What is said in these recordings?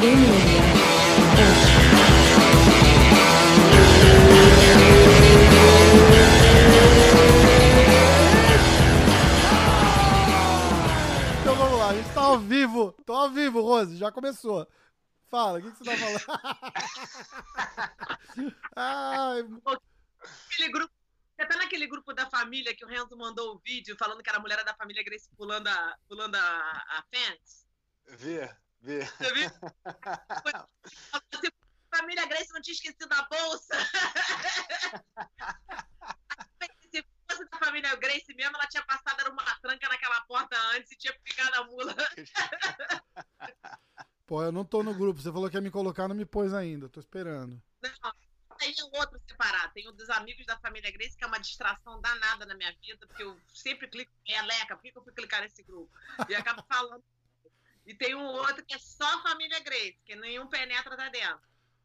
Então vamos lá, a gente tá ao vivo. Tô ao vivo, Rose, já começou. Fala, o que, que você tá falando? Ai, Aquele grupo. Você tá naquele grupo da família que o Renzo mandou o vídeo falando que era a mulher da família Grace pulando a, pulando a, a fence? Vê, vê. Você viu? Família Grace não tinha esquecido a bolsa. Se fosse da família Grace mesmo, ela tinha passado era uma tranca naquela porta antes e tinha ficado a mula. pô, eu não tô no grupo. Você falou que ia me colocar, não me pôs ainda. Tô esperando. Não, tem um outro separado. Tem um dos amigos da família Grace, que é uma distração danada na minha vida, porque eu sempre clico em Eleca, por que que eu fui clicar nesse grupo? E acabo falando. E tem um outro que é só família Grace, que nenhum penetra tá dentro.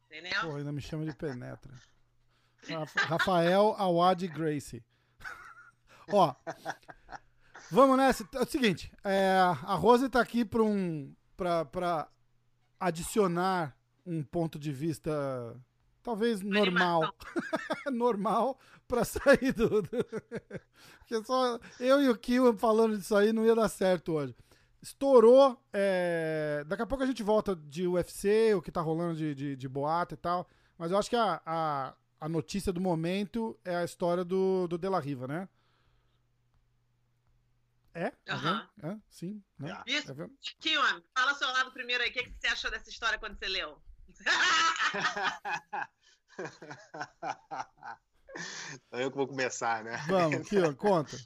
Entendeu? Pô, ainda me chama de penetra. Rafa- Rafael Awad Gracie. Ó, vamos nessa. É o seguinte, é, a Rose tá aqui para um, pra, pra adicionar um ponto de vista talvez normal, normal para sair do, do... Porque só eu e o Kiwan falando disso aí não ia dar certo hoje. Estourou. é, Daqui a pouco a gente volta de UFC, o que tá rolando de, de, de boato e tal. Mas eu acho que a, a, a notícia do momento é a história do, do De La Riva, né? É? Aham. É? Sim. Né? Isso. É Kiwan, fala seu lado primeiro aí. O que, que você achou dessa história quando você leu? Então eu que vou começar, né? Vamos, Kiwan, conta.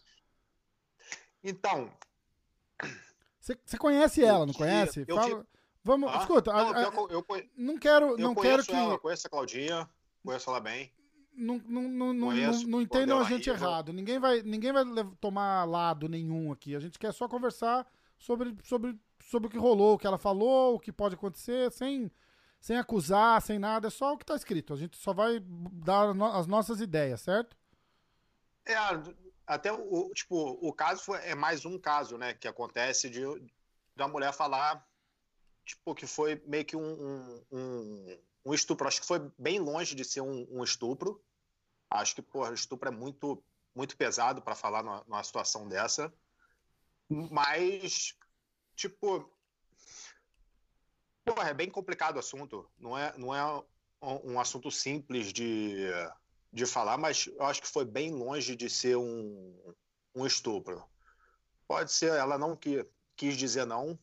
Então, Você conhece ela, não conhece? eu Fala- Vamos, ah, escuta, não, a- eu, eu, não quero, eu não quero que. ela, conheço a Claudinha, conheço ela bem. Não, não, não, não, Conheço, não, não entendam a gente errado. Ninguém vai, ninguém vai tomar lado nenhum aqui. A gente quer só conversar sobre, sobre, sobre o que rolou, o que ela falou, o que pode acontecer, sem, sem acusar, sem nada. É só o que tá escrito. A gente só vai dar as nossas ideias, certo? É, até o, tipo, o caso é mais um caso, né, que acontece de da mulher falar, tipo, que foi meio que um, um, um, um estupro. Acho que foi bem longe de ser um, um estupro. Acho que, porra, estupro é muito, muito pesado para falar numa, numa situação dessa. Mas, tipo, porra, é bem complicado o assunto. Não é, não é um, um assunto simples de de falar, mas eu acho que foi bem longe de ser um, um estupro. Pode ser, ela não que, quis dizer não,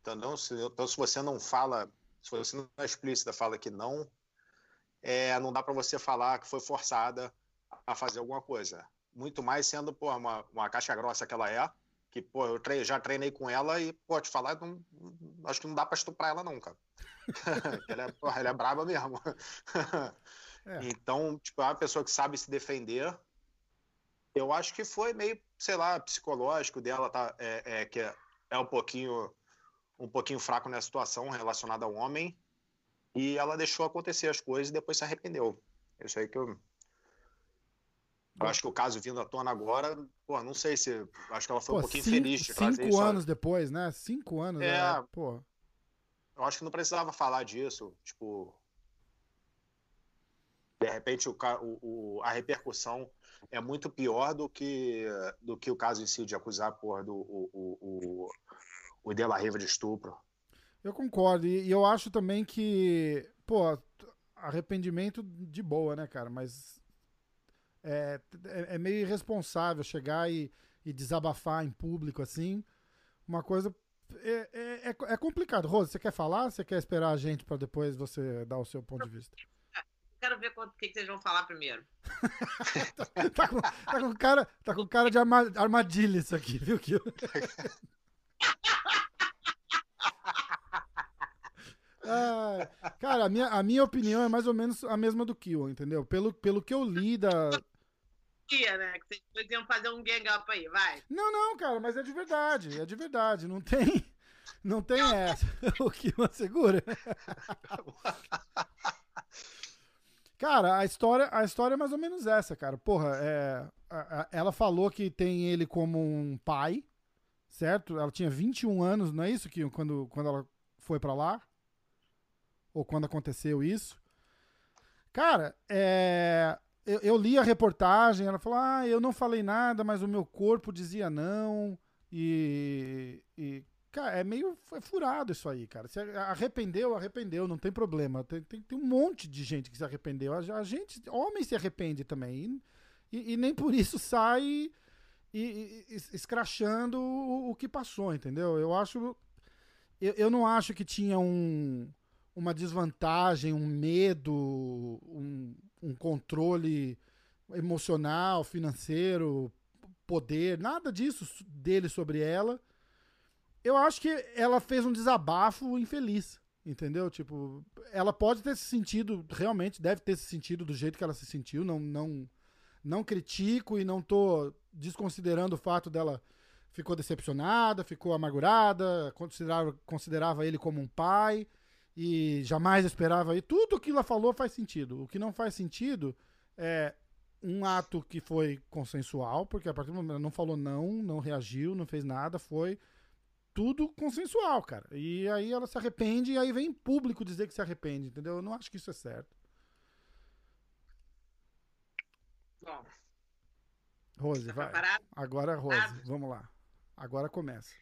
entendeu? Se, então, se você não fala, se você não é explícita, fala que não, é, não dá para você falar que foi forçada a fazer alguma coisa. Muito mais sendo pô, uma, uma caixa grossa que ela é, que pô, eu tre já treinei com ela e, pô, te falar, não, acho que não dá para estuprar ela não, cara. ela, é, ela é braba mesmo. É. Então, tipo, é uma pessoa que sabe se defender. Eu acho que foi meio, sei lá, psicológico dela, tá? É, é, que é, é um pouquinho um pouquinho fraco nessa situação relacionada ao homem. E ela deixou acontecer as coisas e depois se arrependeu. Isso aí que eu. Eu acho que o caso vindo à tona agora, pô, não sei se. Acho que ela foi Pô, um pouquinho cinco, feliz de fazer cinco isso. anos depois, né? Cinco anos. É. É, pô. Eu acho que não precisava falar disso. Tipo. De repente, o, o- a repercussão é muito pior do que, do que o caso em si de acusar porra, do, o, o, o, o De La Riva de estupro. Eu concordo. E, e eu acho também que, pô, arrependimento de boa, né, cara? Mas é, é, é meio irresponsável chegar e, e desabafar em público assim. Uma coisa. É, é, é- é complicado. Rose, você quer falar? Você quer esperar a gente pra depois você dar o seu ponto de vista? Quero ver o que, que vocês vão falar primeiro. Tá com, tá com cara, tá com cara de arma- armadilha isso aqui, viu? Que Ai, cara, a minha, a minha opinião é mais ou menos a mesma do Kill, entendeu? Pelo, pelo que eu li da. Ia, né? Que vocês iam fazer um gang up aí, vai. Não, não, cara, mas é de verdade, é de verdade. Não tem. Não tem essa. O Kill segura. Cara, a história, a história é mais ou menos essa, cara. Porra, é, a- a- ela falou que tem ele como um pai, certo? Ela tinha 21 anos, não é isso que quando, quando ela foi pra lá? ou quando aconteceu isso. Cara, é, eu, eu, li a reportagem, ela falou: ah, eu não falei nada, mas o meu corpo dizia não. E, e cara, é meio é furado isso aí, cara. Se arrependeu, arrependeu, não tem problema. Tem, tem, tem um monte de gente que se arrependeu. A, a gente, homem se arrepende também. E, e, e nem por isso sai e, e, escrachando o, o, que passou, entendeu? Eu acho. Eu, eu não acho que tinha um uma desvantagem, um medo, um, um controle emocional, financeiro, poder, nada disso dele sobre ela. Eu acho que ela fez um desabafo infeliz, entendeu? Tipo, ela pode ter se sentido, realmente deve ter se sentido do jeito que ela se sentiu, não não não critico e não tô desconsiderando o fato dela ficou decepcionada, ficou amargurada, considerava, considerava ele como um pai e jamais esperava. E tudo que ela falou faz sentido. O que não faz sentido é um ato que foi consensual, porque a partir do momento ela não falou não, não reagiu, não fez nada, foi tudo consensual, cara. E aí ela se arrepende e aí vem em público dizer que se arrepende, entendeu? Eu não acho que isso é certo. Bom. Rose, tá vai. Preparado? Agora, Rose, ah. vamos lá. Agora começa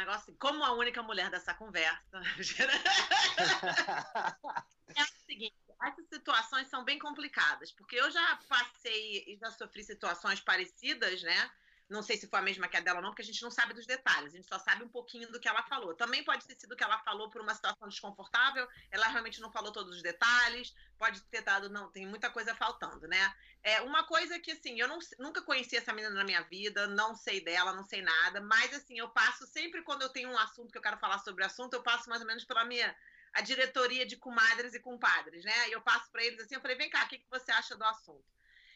negócio assim, como a única mulher dessa conversa. é o seguinte, essas situações são bem complicadas, porque eu já passei e já sofri situações parecidas, né? Não sei se foi a mesma que a dela ou não, porque a gente não sabe dos detalhes, a gente só sabe um pouquinho do que ela falou. Também pode ter sido que ela falou por uma situação desconfortável, ela realmente não falou todos os detalhes, pode ter dado, não, tem muita coisa faltando, né? É uma coisa que, assim, eu não, nunca conheci essa menina na minha vida, não sei dela, não sei nada, mas, assim, eu passo sempre quando eu tenho um assunto que eu quero falar sobre o assunto, eu passo mais ou menos pela minha a diretoria de comadres e compadres, né? E eu passo para eles assim, eu falei, vem cá, o que, que você acha do assunto?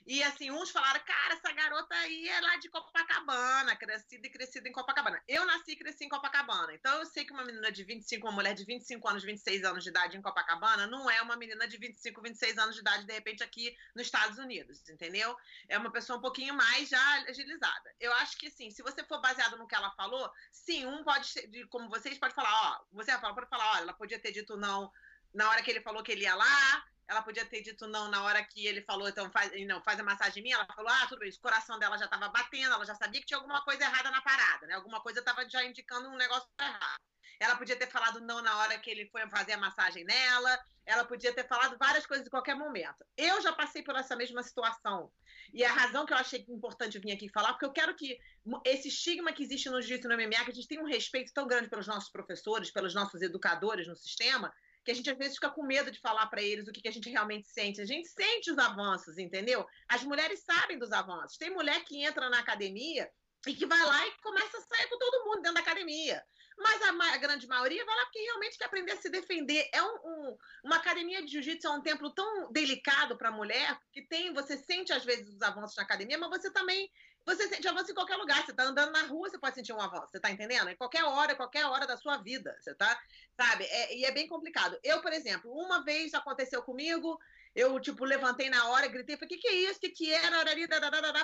E assim, uns falaram, cara, essa garota aí é lá de Copacabana, crescida e crescida em Copacabana. Eu nasci e cresci em Copacabana. Então eu sei que uma menina de 25, uma mulher de 25 anos, 26 anos de idade em Copacabana, não é uma menina de 25, 26 anos de idade, de repente, aqui nos Estados Unidos, entendeu? É uma pessoa um pouquinho mais já agilizada. Eu acho que, sim, se você for baseado no que ela falou, sim, um pode, como vocês, pode falar, ó, você pode falar, olha, ela podia ter dito não na hora que ele falou que ele ia lá, ela podia ter dito não na hora que ele falou, então faz, não, faz a massagem minha. Ela falou, ah, tudo bem. O coração dela já estava batendo, ela já sabia que tinha alguma coisa errada na parada, né? Alguma coisa estava já indicando um negócio errado. Ela podia ter falado não na hora que ele foi fazer a massagem nela. Ela podia ter falado várias coisas em qualquer momento. Eu já passei por essa mesma situação. E a razão que eu achei importante vir aqui falar, porque eu quero que esse estigma que existe no jiu-jitsu no MMA, que a gente tem um respeito tão grande pelos nossos professores, pelos nossos educadores no sistema, que a gente às vezes fica com medo de falar para eles o que, que, a gente realmente sente. A gente sente os avanços, entendeu? As mulheres sabem dos avanços. Tem mulher que entra na academia e que vai lá e começa a sair com todo mundo dentro da academia. Mas a, a grande maioria vai lá porque realmente quer aprender a se defender. É um, um, uma academia de jiu-jitsu é um templo tão delicado para a mulher que tem, você sente às vezes os avanços na academia, mas você também você sente avanço em qualquer lugar. Você está andando na rua, você pode sentir um avanço. Você está entendendo? Em qualquer hora, qualquer hora da sua vida. Você tá, sabe? É, e é bem complicado. Eu, por exemplo, uma vez aconteceu comigo, eu, tipo, levantei na hora, gritei, falei, o que, que é isso? O que, que era?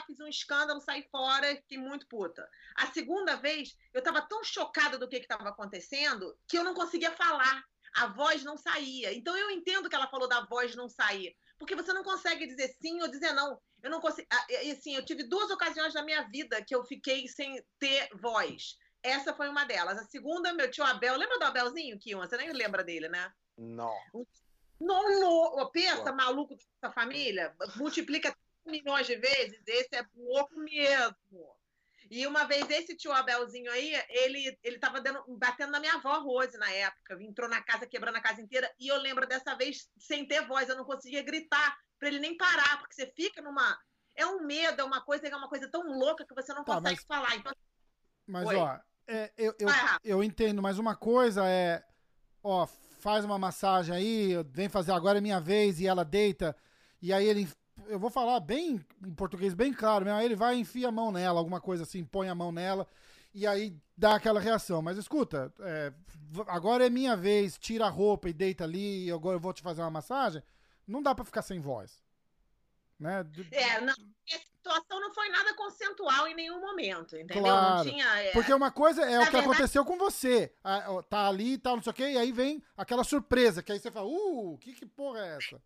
Fiz um escândalo, saí fora, fiquei muito puta. A segunda vez, eu estava tão chocada do que estava acontecendo que eu não conseguia falar. A voz não saía. Então eu entendo que ela falou da voz não sair. Porque você não consegue dizer sim ou dizer não. Eu não consigo. Ah, e assim, eu tive duas ocasiões na minha vida que eu fiquei sem ter voz. Essa foi uma delas. A segunda, meu tio Abel. Lembra do Abelzinho, Kion? Você nem lembra dele, né? Não. Não, não. Pensa, maluco dessa família. Multiplica milhões de vezes. Esse é louco mesmo. E uma vez esse tio Abelzinho aí, ele, ele tava dando, batendo na minha avó Rose na época. Entrou na casa, quebrando a casa inteira. E eu lembro dessa vez, sem ter voz, eu não conseguia gritar para ele nem parar, porque você fica numa. É um medo, é uma coisa, é uma coisa tão louca que você não tá, consegue mas... falar. Então... Mas, Oi. ó, é, eu, eu, eu entendo, mas uma coisa é. Ó, faz uma massagem aí, vem fazer agora é minha vez, e ela deita, e aí ele. Eu vou falar bem em português, bem claro mesmo. Aí ele vai e enfia a mão nela, alguma coisa assim, põe a mão nela, e aí dá aquela reação. Mas escuta, é, agora é minha vez, tira a roupa e deita ali, e agora eu vou te fazer uma massagem não dá para ficar sem voz. né? É, não, a situação não foi nada consensual em nenhum momento, entendeu? Claro. Não tinha. é, Porque uma coisa é Na o que verdade- aconteceu com você. Ah, Tá ali e tal, não sei o quê, e aí vem aquela surpresa, que aí você fala, uh, que, que porra é essa?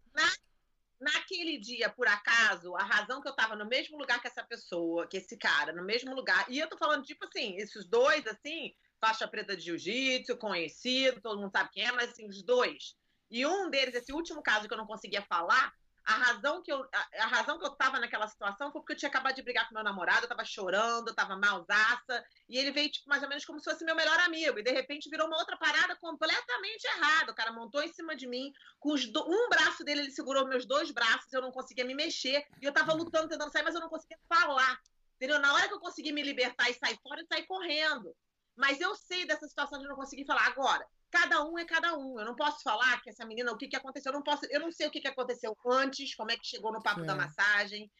Naquele dia, por acaso, a razão que eu tava no mesmo lugar que essa pessoa, que esse cara, no mesmo lugar, e eu tô falando, tipo assim, esses dois, assim, faixa preta de jiu-jitsu, conhecido, todo mundo sabe quem é, mas assim, os dois. E um deles, esse último caso que eu não conseguia falar, a razão que eu, a, a razão que eu tava naquela situação foi porque eu tinha acabado de brigar com meu namorado, eu tava chorando, eu tava malzaça, e ele veio, tipo, mais ou menos como se fosse meu melhor amigo, e de repente virou uma outra parada completamente errada. O cara montou em cima de mim, com do- um braço dele, ele segurou meus dois braços, eu não conseguia me mexer, e eu tava lutando, tentando sair, mas eu não conseguia falar. Entendeu? Na hora que eu consegui me libertar e sair fora, eu saí correndo. Mas eu sei dessa situação de não conseguir falar agora. Cada um é cada um. Eu não posso falar que essa menina, o que, que aconteceu. Eu não posso, eu não sei o que, que aconteceu antes, como é que chegou no papo da massagem,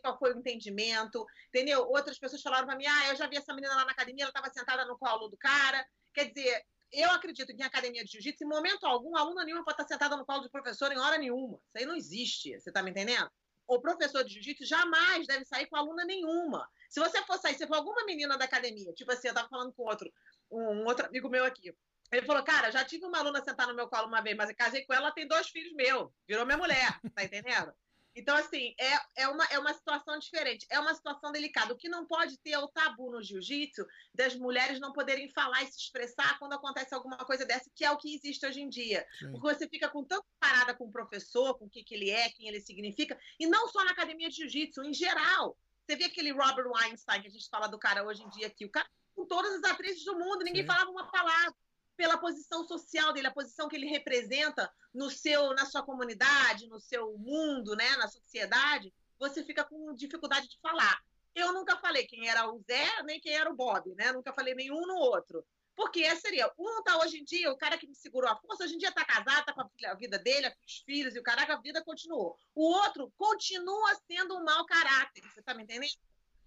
qual foi o entendimento, entendeu? Outras pessoas falaram pra mim, ah, eu já vi essa menina lá na academia, ela estava sentada no colo do cara. Quer dizer, eu acredito que em academia de jiu-jitsu, em momento algum, aluna nenhuma pode estar sentada no colo do professor em hora nenhuma. Isso aí não existe, você tá me entendendo? O professor de jiu-jitsu jamais deve sair com aluna nenhuma. Se você for sair, se for alguma menina da academia, tipo assim, eu tava falando com outro, um outro amigo meu aqui. Ele falou, cara, já tive uma aluna sentar no meu colo uma vez, mas eu casei com ela, ela tem dois filhos meus. Virou minha mulher, tá entendendo? Então, assim, é, é, uma, é uma situação diferente, é uma situação delicada. O que não pode ter é o tabu no jiu-jitsu das mulheres não poderem falar e se expressar quando acontece alguma coisa dessa, que é o que existe hoje em dia. Sim. Porque você fica com tanta parada com o professor, com o que, que ele é, quem ele significa, e não só na academia de jiu-jitsu, em geral. Você vê aquele Robert Weinstein, que a gente fala do cara hoje em dia aqui, o cara com todas as atrizes do mundo, ninguém Sim. falava uma palavra pela posição social dele, a posição que ele representa no seu, na sua comunidade, no seu mundo, né, na sociedade, você fica com dificuldade de falar. Eu nunca falei quem era o Zé, nem quem era o Bob, né? Nunca falei nenhum no outro. Porque esse seria, um tá hoje em dia, o cara que me segurou a força, hoje em dia tá casado, tá com a filha- a vida dele, os filhos, e o caraca, a vida continuou. O outro continua sendo um mau caráter, você tá me entendendo?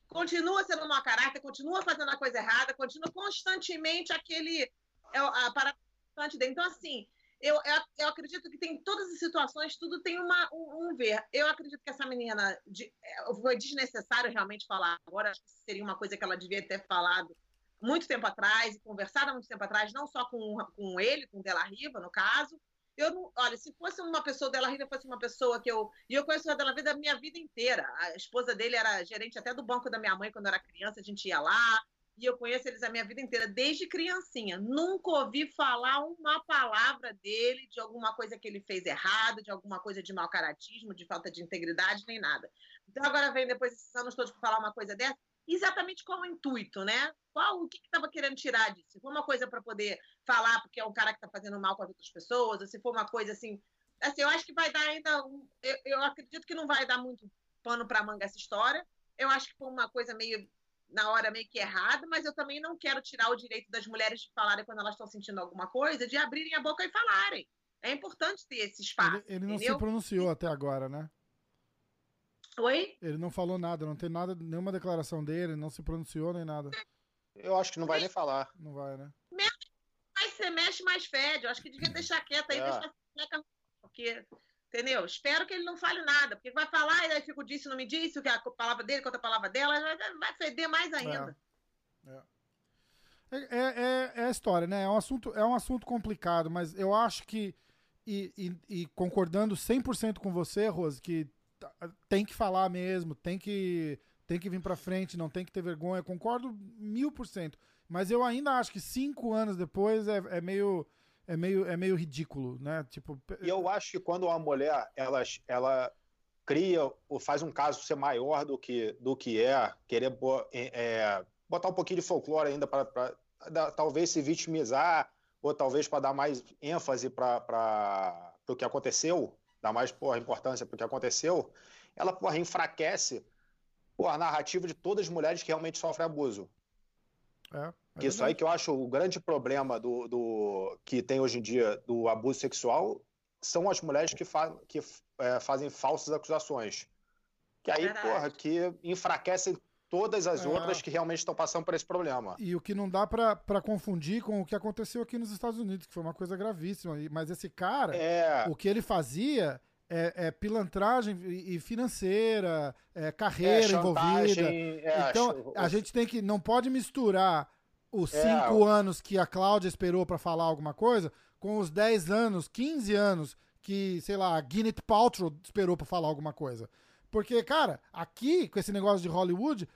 Continua sendo um mau caráter, continua fazendo a coisa errada, continua constantemente aquele, é, a parada dele. Então, assim, eu, eu, eu acredito que tem todas as situações, tudo tem uma, um, um ver. Eu acredito que essa menina de- é, foi desnecessário realmente falar agora, acho que seria uma coisa que ela devia ter falado muito tempo atrás conversado há muito tempo atrás, não só com, com ele, com o Della Riva, no caso. Eu não, olha, se fosse uma pessoa, o Della Riva fosse uma pessoa que eu. E eu conheço o Della Riva a minha vida inteira. A esposa dele era gerente até do banco da minha mãe quando eu era criança, a gente ia lá. E eu conheço eles a minha vida inteira, desde criancinha. Nunca ouvi falar uma palavra dele, de alguma coisa que ele fez errado, de alguma coisa de mau caratismo, de falta de integridade, nem nada. Então agora vem depois desses anos todos para falar uma coisa dessa. Exatamente qual o intuito, né? Qual o que estava querendo tirar disso? Se for uma coisa para poder falar porque é um cara que está fazendo mal com as outras pessoas, ou se for uma coisa assim, assim, eu acho que vai dar ainda, um, eu, eu acredito que não vai dar muito pano para manga essa história. Eu acho que foi uma coisa meio na hora meio que errada, mas eu também não quero tirar o direito das mulheres de falarem quando elas estão sentindo alguma coisa, de abrirem a boca e falarem. É importante ter esse espaço. Ele, ele não se pronunciou até agora, né? Oi? Ele não falou nada, não tem nada, nenhuma declaração dele, não se pronunciou nem nada. Eu acho que não vai nem falar. Não vai, né? mais você mexe, mais fede. Eu acho que devia deixar quieto aí, É. deixar porque, entendeu? Espero que ele não fale nada, porque vai falar e aí fica o disse, não me disse, o que a palavra dele contra a palavra dela, vai- feder mais ainda. É, é, é- é a história, né? É um assunto, é um assunto complicado, mas eu acho que, e, e- e concordando 100% com você, Rose, que tá- tem que falar mesmo, tem que, tem que vir pra frente, não tem que ter vergonha. Concordo mil por cento. Mas eu ainda acho que cinco anos depois é, é meio. É meio, é meio ridículo, né? Tipo, E eu acho que quando uma mulher ela, ela cria ou faz um caso ser maior do que, do que é, querer bo- é, botar um pouquinho de folclore ainda para talvez se vitimizar, ou talvez para dar mais ênfase para o que aconteceu, dar mais porra, importância para o que aconteceu, ela porra, enfraquece porra, a narrativa de todas as mulheres que realmente sofrem abuso. É, é Isso aí que eu acho o grande problema do, do que tem hoje em dia do abuso sexual são as mulheres que, fa que é, fazem falsas acusações. Que aí, Verdade. porra, que enfraquecem todas as É. outras que realmente estão passando por esse problema. E o que não dá pra, pra confundir com o que aconteceu aqui nos Estados Unidos, que foi uma coisa gravíssima. E- Mas esse cara, É, o que ele fazia é, é pilantragem e financeira, é carreira é, envolvida. É, então, a gente tem que. Não pode misturar os é, cinco anos que a Cláudia esperou para falar alguma coisa com os 10 anos, 15 anos que, sei lá, a Gwyneth Paltrow esperou para falar alguma coisa. Porque, cara, aqui, com esse negócio de Hollywood,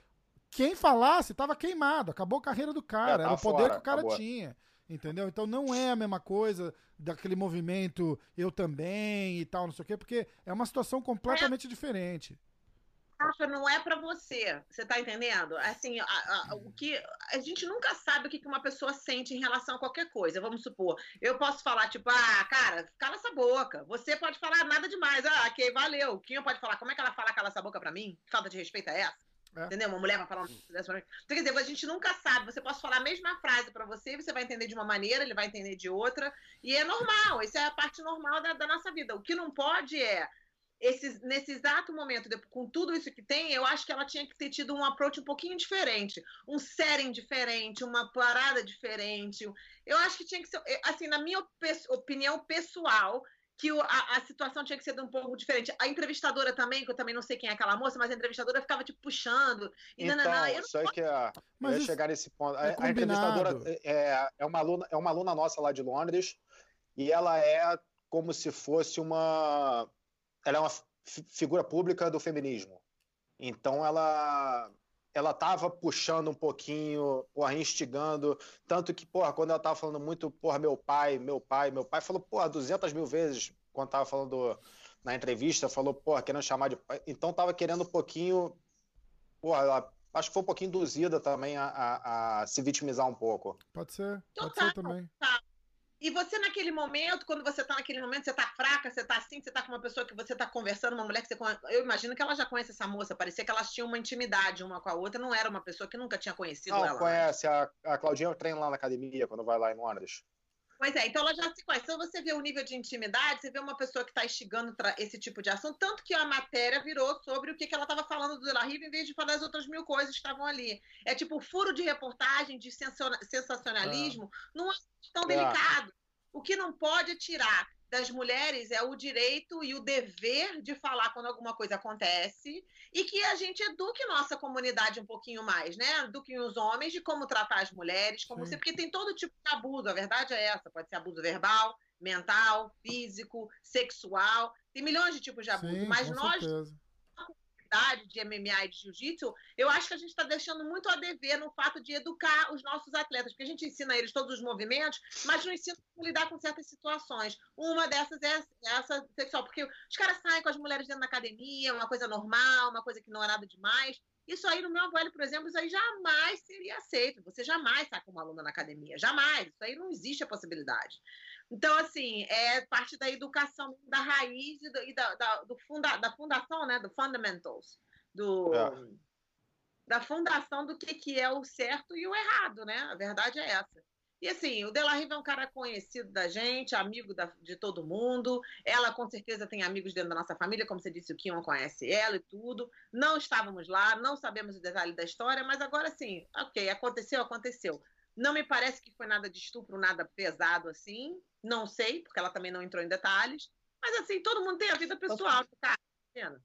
quem falasse tava queimado, acabou a carreira do cara, é, tá era o poder fora, que o cara acabou. tinha. Entendeu? Então não é a mesma coisa daquele movimento eu também e tal, não sei o quê, porque é uma situação completamente é. diferente. Rafa, não é para você, você tá entendendo? Assim, a, a, o que a gente nunca sabe o que uma pessoa sente em relação a qualquer coisa. Vamos supor, eu posso falar tipo, ah, cara, cala essa boca. Você pode falar nada demais. Ah, ok, valeu. Quem pode falar? Como é que ela fala cala essa boca para mim? Falta de respeito é essa? É. Entendeu? Uma mulher vai falar. Então, quer dizer, a gente nunca sabe. Você pode falar a mesma frase para você, você vai entender de uma maneira, ele vai entender de outra. E é normal, isso é a parte normal da, da nossa vida. O que não pode é. Esse, nesse exato momento, com tudo isso que tem, eu acho que ela tinha que ter tido um approach um pouquinho diferente, um setting diferente, uma parada diferente. Eu acho que tinha que ser, assim, na minha opinião pessoal, que o, a, a, situação tinha que ser um pouco diferente. A entrevistadora também, que eu também não sei quem é aquela moça, mas a entrevistadora ficava tipo puxando. E então, nananã, eu isso aí que é, mas ia chegar nesse ponto. É a, a, entrevistadora é, é, uma aluna, é uma aluna nossa lá de Londres e ela é como se fosse uma. Ela é uma figura pública do feminismo. Então ela ela tava puxando um pouquinho, porra, instigando, tanto que, porra, quando ela tava falando muito, porra, meu pai, meu pai, meu pai, falou, porra, 200 mil vezes, quando tava falando na entrevista, falou, porra, querendo chamar de pai, então tava querendo um pouquinho, porra, ela, acho que foi um pouquinho induzida também a, a, a se vitimizar um pouco. Pode ser, pode ser também. Tá. E você, naquele momento, quando você está naquele momento, você está fraca, você está assim, você está com uma pessoa que você está conversando, uma mulher que você conhece. Eu imagino que ela já conhece essa moça, parecia que elas tinham uma intimidade uma com a outra, não era uma pessoa que nunca tinha conhecido não, ela. Não, conhece. A, a Claudinha treina lá na academia, quando vai lá em Londres. Pois é, então ela já se conhece. Então você vê o nível de intimidade, você vê uma pessoa que está instigando esse tipo de ação, tanto que a matéria virou sobre o que, que ela estava falando do Dela Riva, em vez de falar das outras mil coisas que estavam ali. É tipo furo de reportagem, de sensacionalismo, é. não é tão é. delicado. O que não pode tirar das mulheres é o direito e o dever de falar quando alguma coisa acontece e que a gente eduque nossa comunidade um pouquinho mais, né? Eduquem os homens de como tratar as mulheres, como ser, porque tem todo tipo de abuso, a verdade é essa, pode ser abuso verbal, mental, físico, sexual, tem milhões de tipos de abuso, Sim, mas nós certeza de MMA e de jiu-jitsu, eu acho que a gente está deixando muito a dever no fato de educar os nossos atletas, porque a gente ensina eles todos os movimentos, mas não ensina como lidar com certas situações. Uma dessas é essa sexual, porque os caras saem com as mulheres dentro da academia, uma coisa normal, uma coisa que não é nada demais. Isso aí, no meu avô, por exemplo, isso aí jamais seria aceito. Você jamais saca uma aluna na academia. Jamais. Isso aí não existe a possibilidade. Então, assim, é parte da educação da raiz e, do, e da, da, do funda, da fundação, né? Do fundamentals. Do, é. Da fundação do que, que é o certo e o errado, né? A verdade é essa. E assim, o Riva é um cara conhecido da gente, amigo da, de todo mundo. Ela com certeza tem amigos dentro da nossa família, como você disse, o Kion conhece ela e tudo. Não estávamos lá, não sabemos o detalhe da história, mas agora sim, ok, aconteceu, aconteceu. Não me parece que foi nada de estupro, nada pesado assim. Não sei, porque ela também não entrou em detalhes. Mas assim, todo mundo tem a vida pessoal, cara. Tá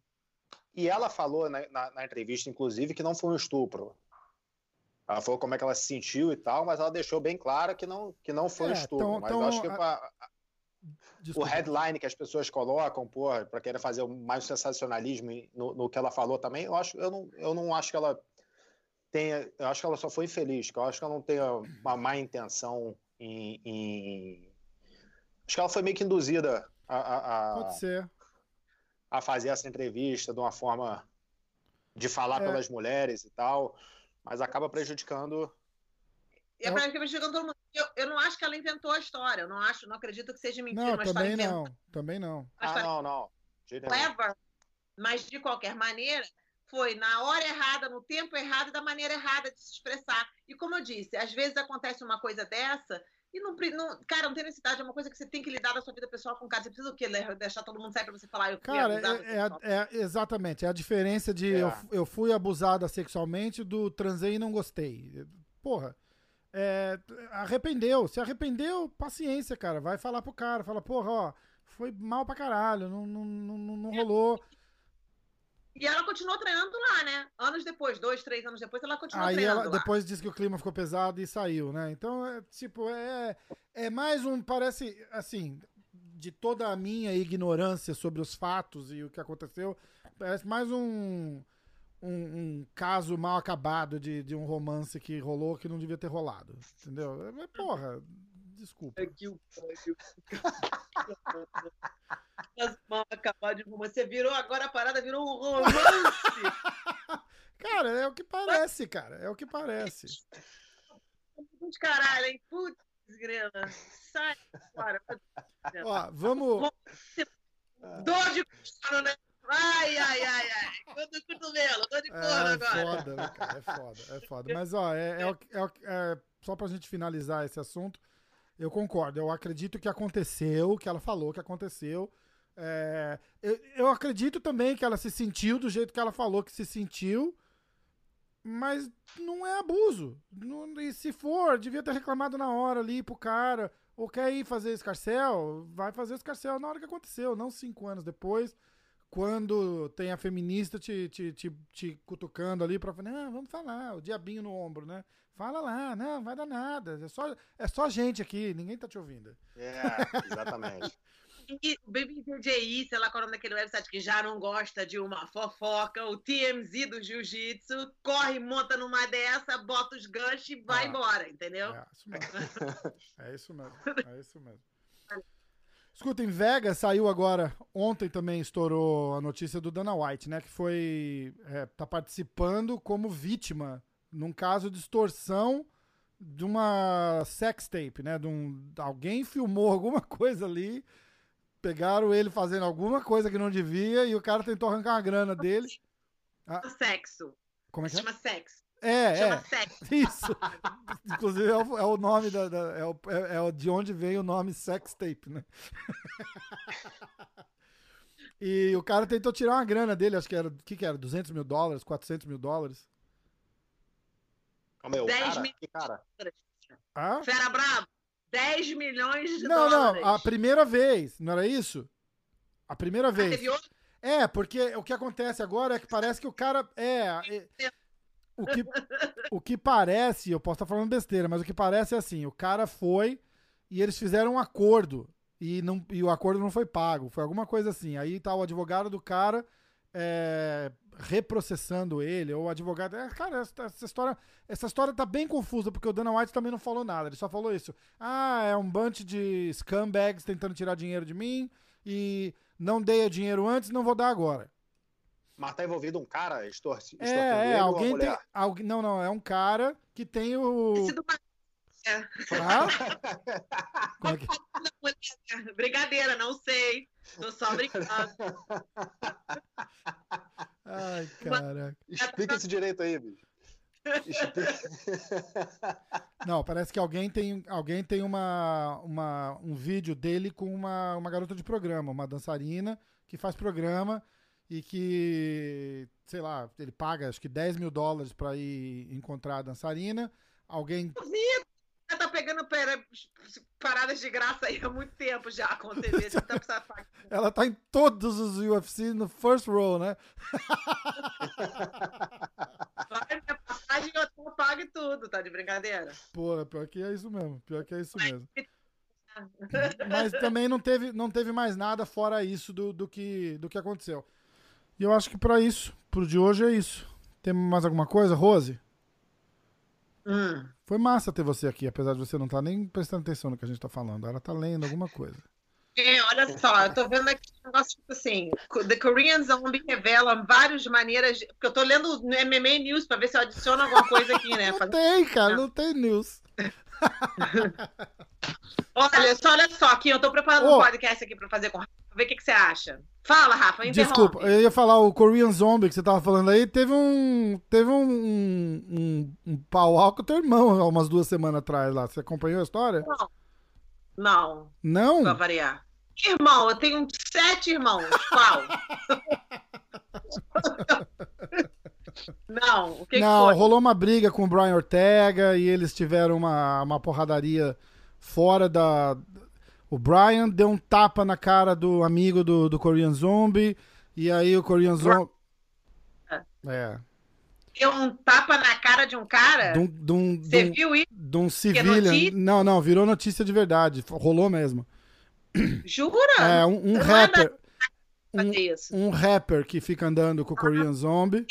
e ela falou na, na, na, entrevista, inclusive, que não foi um estupro. Ela falou como é que ela se sentiu e tal, mas ela deixou bem claro que não, que não foi é, um estupro. Então, mas então, acho que a... O headline que as pessoas colocam, para querer fazer mais sensacionalismo no, no, que ela falou também, eu, acho, eu, não, eu não acho que ela tenha. Eu acho que ela só foi infeliz, que eu acho que ela não tem uma má intenção em, em... Acho que ela foi meio que induzida a, a, a, Pode ser. a fazer essa entrevista de uma forma de falar é. pelas mulheres e tal, mas acaba prejudicando. E é prejudicando todo mundo. Eu, eu não acho que ela inventou a história, eu não acho, não acredito que seja mentira. Não, também não, também não. Ah, não, não. However, mas de qualquer maneira, foi na hora errada, no tempo errado, da maneira errada de se expressar. E como eu disse, às vezes acontece uma coisa dessa e não, não, cara, não tem necessidade, é uma coisa que você tem que lidar da sua vida pessoal com o cara. Você precisa o quê? Deixar todo mundo sair pra você falar, eu fui cara, é, é, é, exatamente, é a diferença de é. eu, eu fui abusada sexualmente do transei e não gostei. Porra, é, arrependeu, se arrependeu, paciência, cara, vai falar pro cara, fala, porra, ó, foi mal pra caralho, não, não, não, não rolou. E ela continuou treinando lá, né? Anos depois, dois, três anos depois, ela continuou Aí treinando ela lá. depois disse que o clima ficou pesado e saiu, né? Então, é, tipo, é, é mais um, parece, assim, de toda a minha ignorância sobre os fatos e o que aconteceu, parece mais um, um, um caso mal acabado de, de um romance que rolou que não devia ter rolado, entendeu? Mas, porra, desculpa. É que o As mãos acabaram de romance. Você virou, agora a parada virou um romance. Cara, é o que parece, cara, é o que parece. Putz, caralho, hein? Putz, grela. Sai fora. Ó, vamos... Dor de corno, né? Ai, ai, ai, ai. De cotovelo, dor de corno É agora. foda, né, cara? É foda, é foda. Mas, ó, é, é, é é- só pra gente finalizar esse assunto, eu concordo. Eu acredito que aconteceu, que ela falou que aconteceu. É, eu, eu acredito também que ela se sentiu do jeito que ela falou que se sentiu, mas não é abuso. Não- e se for, devia ter reclamado na hora ali pro cara. Ou quer ir fazer escarcel, vai fazer escarcel na hora que aconteceu, não cinco anos depois quando tem a feminista te, te, te, te cutucando ali pra falar, não, vamos falar, o diabinho no ombro, né? Fala lá, não, vai dar nada. É só, é só gente aqui, ninguém tá te ouvindo. É, exatamente. E o BBJI, sei lá qual é o nome daquele website que já não gosta de uma fofoca, o TMZ do jiu-jitsu, corre, monta numa dessa, bota os ganchos e vai Ah. embora, entendeu? É isso mesmo. É isso mesmo. É isso mesmo. Escuta, em Vegas saiu agora, ontem também estourou a notícia do Dana White, né? Que foi. É, tá participando como vítima num caso de extorsão de uma sex tape, né? De um, alguém filmou alguma coisa ali, pegaram ele fazendo alguma coisa que não devia e o cara tentou arrancar uma grana dele. Sexo. Como é que é? Chama sexo. É, Chama é. sexo. Isso. Inclusive é o, é o nome da. da- é, o, é, é o de onde vem o nome sex tape, né? e o cara tentou tirar uma grana dele, acho que era. O que, que era? 200 mil dólares? 400 mil dólares? Calma aí, o 10 cara, mil- que cara? Ah? Fera Brabo, 10 milhões de Não, dólares. não. A primeira vez, não era isso? A primeira Ah, vez. teve outro? É, porque o que acontece agora é que parece que o cara. É. é- o, que, o que parece, eu posso estar falando besteira, mas o que parece é assim: o cara foi e eles fizeram um acordo e, não, e o acordo não foi pago. Foi alguma coisa assim. Aí tá o advogado do cara é, reprocessando ele, ou o advogado. É, cara, essa, essa história, essa história tá bem confusa, porque o Dana White também não falou nada. Ele só falou isso. Ah, é um bunch de scumbags tentando tirar dinheiro de mim e não dei o dinheiro antes, não vou dar agora. Mas tá envolvido um cara extorquindo É, é, alguém tem. Alguém, não, não, é um cara que tem o. Esse do Ah? Como é que... Brincadeira, não sei. Tô só brincando. Ai, caraca. Explica esse direito aí, bicho. Explica. Não, parece que alguém tem, alguém tem uma, uma, um vídeo dele com uma, uma garota de programa, uma dançarina que faz programa e que, sei lá, ele paga acho que 10 mil dólares pra ir encontrar a dançarina. Alguém. Tá pegando pera- paradas de graça aí há muito tempo já com TV. Você tá precisando. Ela tá em todos os UFC no first row, né? Vai minha passagem eu tô pago tudo, tá de brincadeira? Pô, pior que é isso mesmo. Pior que é isso mesmo. Mas também não teve, não teve mais nada fora isso do, do, que, do que aconteceu. E eu acho que pra isso, pro de hoje é isso. Tem mais alguma coisa, Rose? Hum. Foi massa ter você aqui, apesar de você não estar nem prestando atenção no que a gente tá falando. Ela tá lendo alguma coisa. É, olha só, eu tô vendo aqui um negócio tipo assim: The Korean Zombie revela várias maneiras. De... Porque eu tô lendo no MMA News pra ver se eu adiciono alguma coisa aqui, né? Não tem, cara, não tem news. Olha, só olha só aqui, eu tô preparando Ô. um podcast aqui pra fazer com pra ver o que, que você acha. Fala, Rafa, interrompe. Desculpa, eu ia falar o Korean Zombie que você tava falando aí. Teve um. Teve um. Um, um, pau com o teu irmão há umas duas semanas atrás lá. Você acompanhou a história? Não, Não? pra variar. Irmão, eu tenho sete irmãos. Qual? Não, o que, que não, foi? rolou uma briga com o Brian Ortega e eles tiveram uma, uma porradaria fora da. O Brian deu um tapa na cara do amigo do, do Korean Zombie. E aí o Korean Zombie. É. Deu um tapa na cara de um cara? Um, um, Você um, viu isso? de um civilian. notícia? Não, não, virou notícia de verdade. Rolou mesmo. Jura? É, um, um é rapper. isso. Um rapper que fica andando com o Korean Zombie.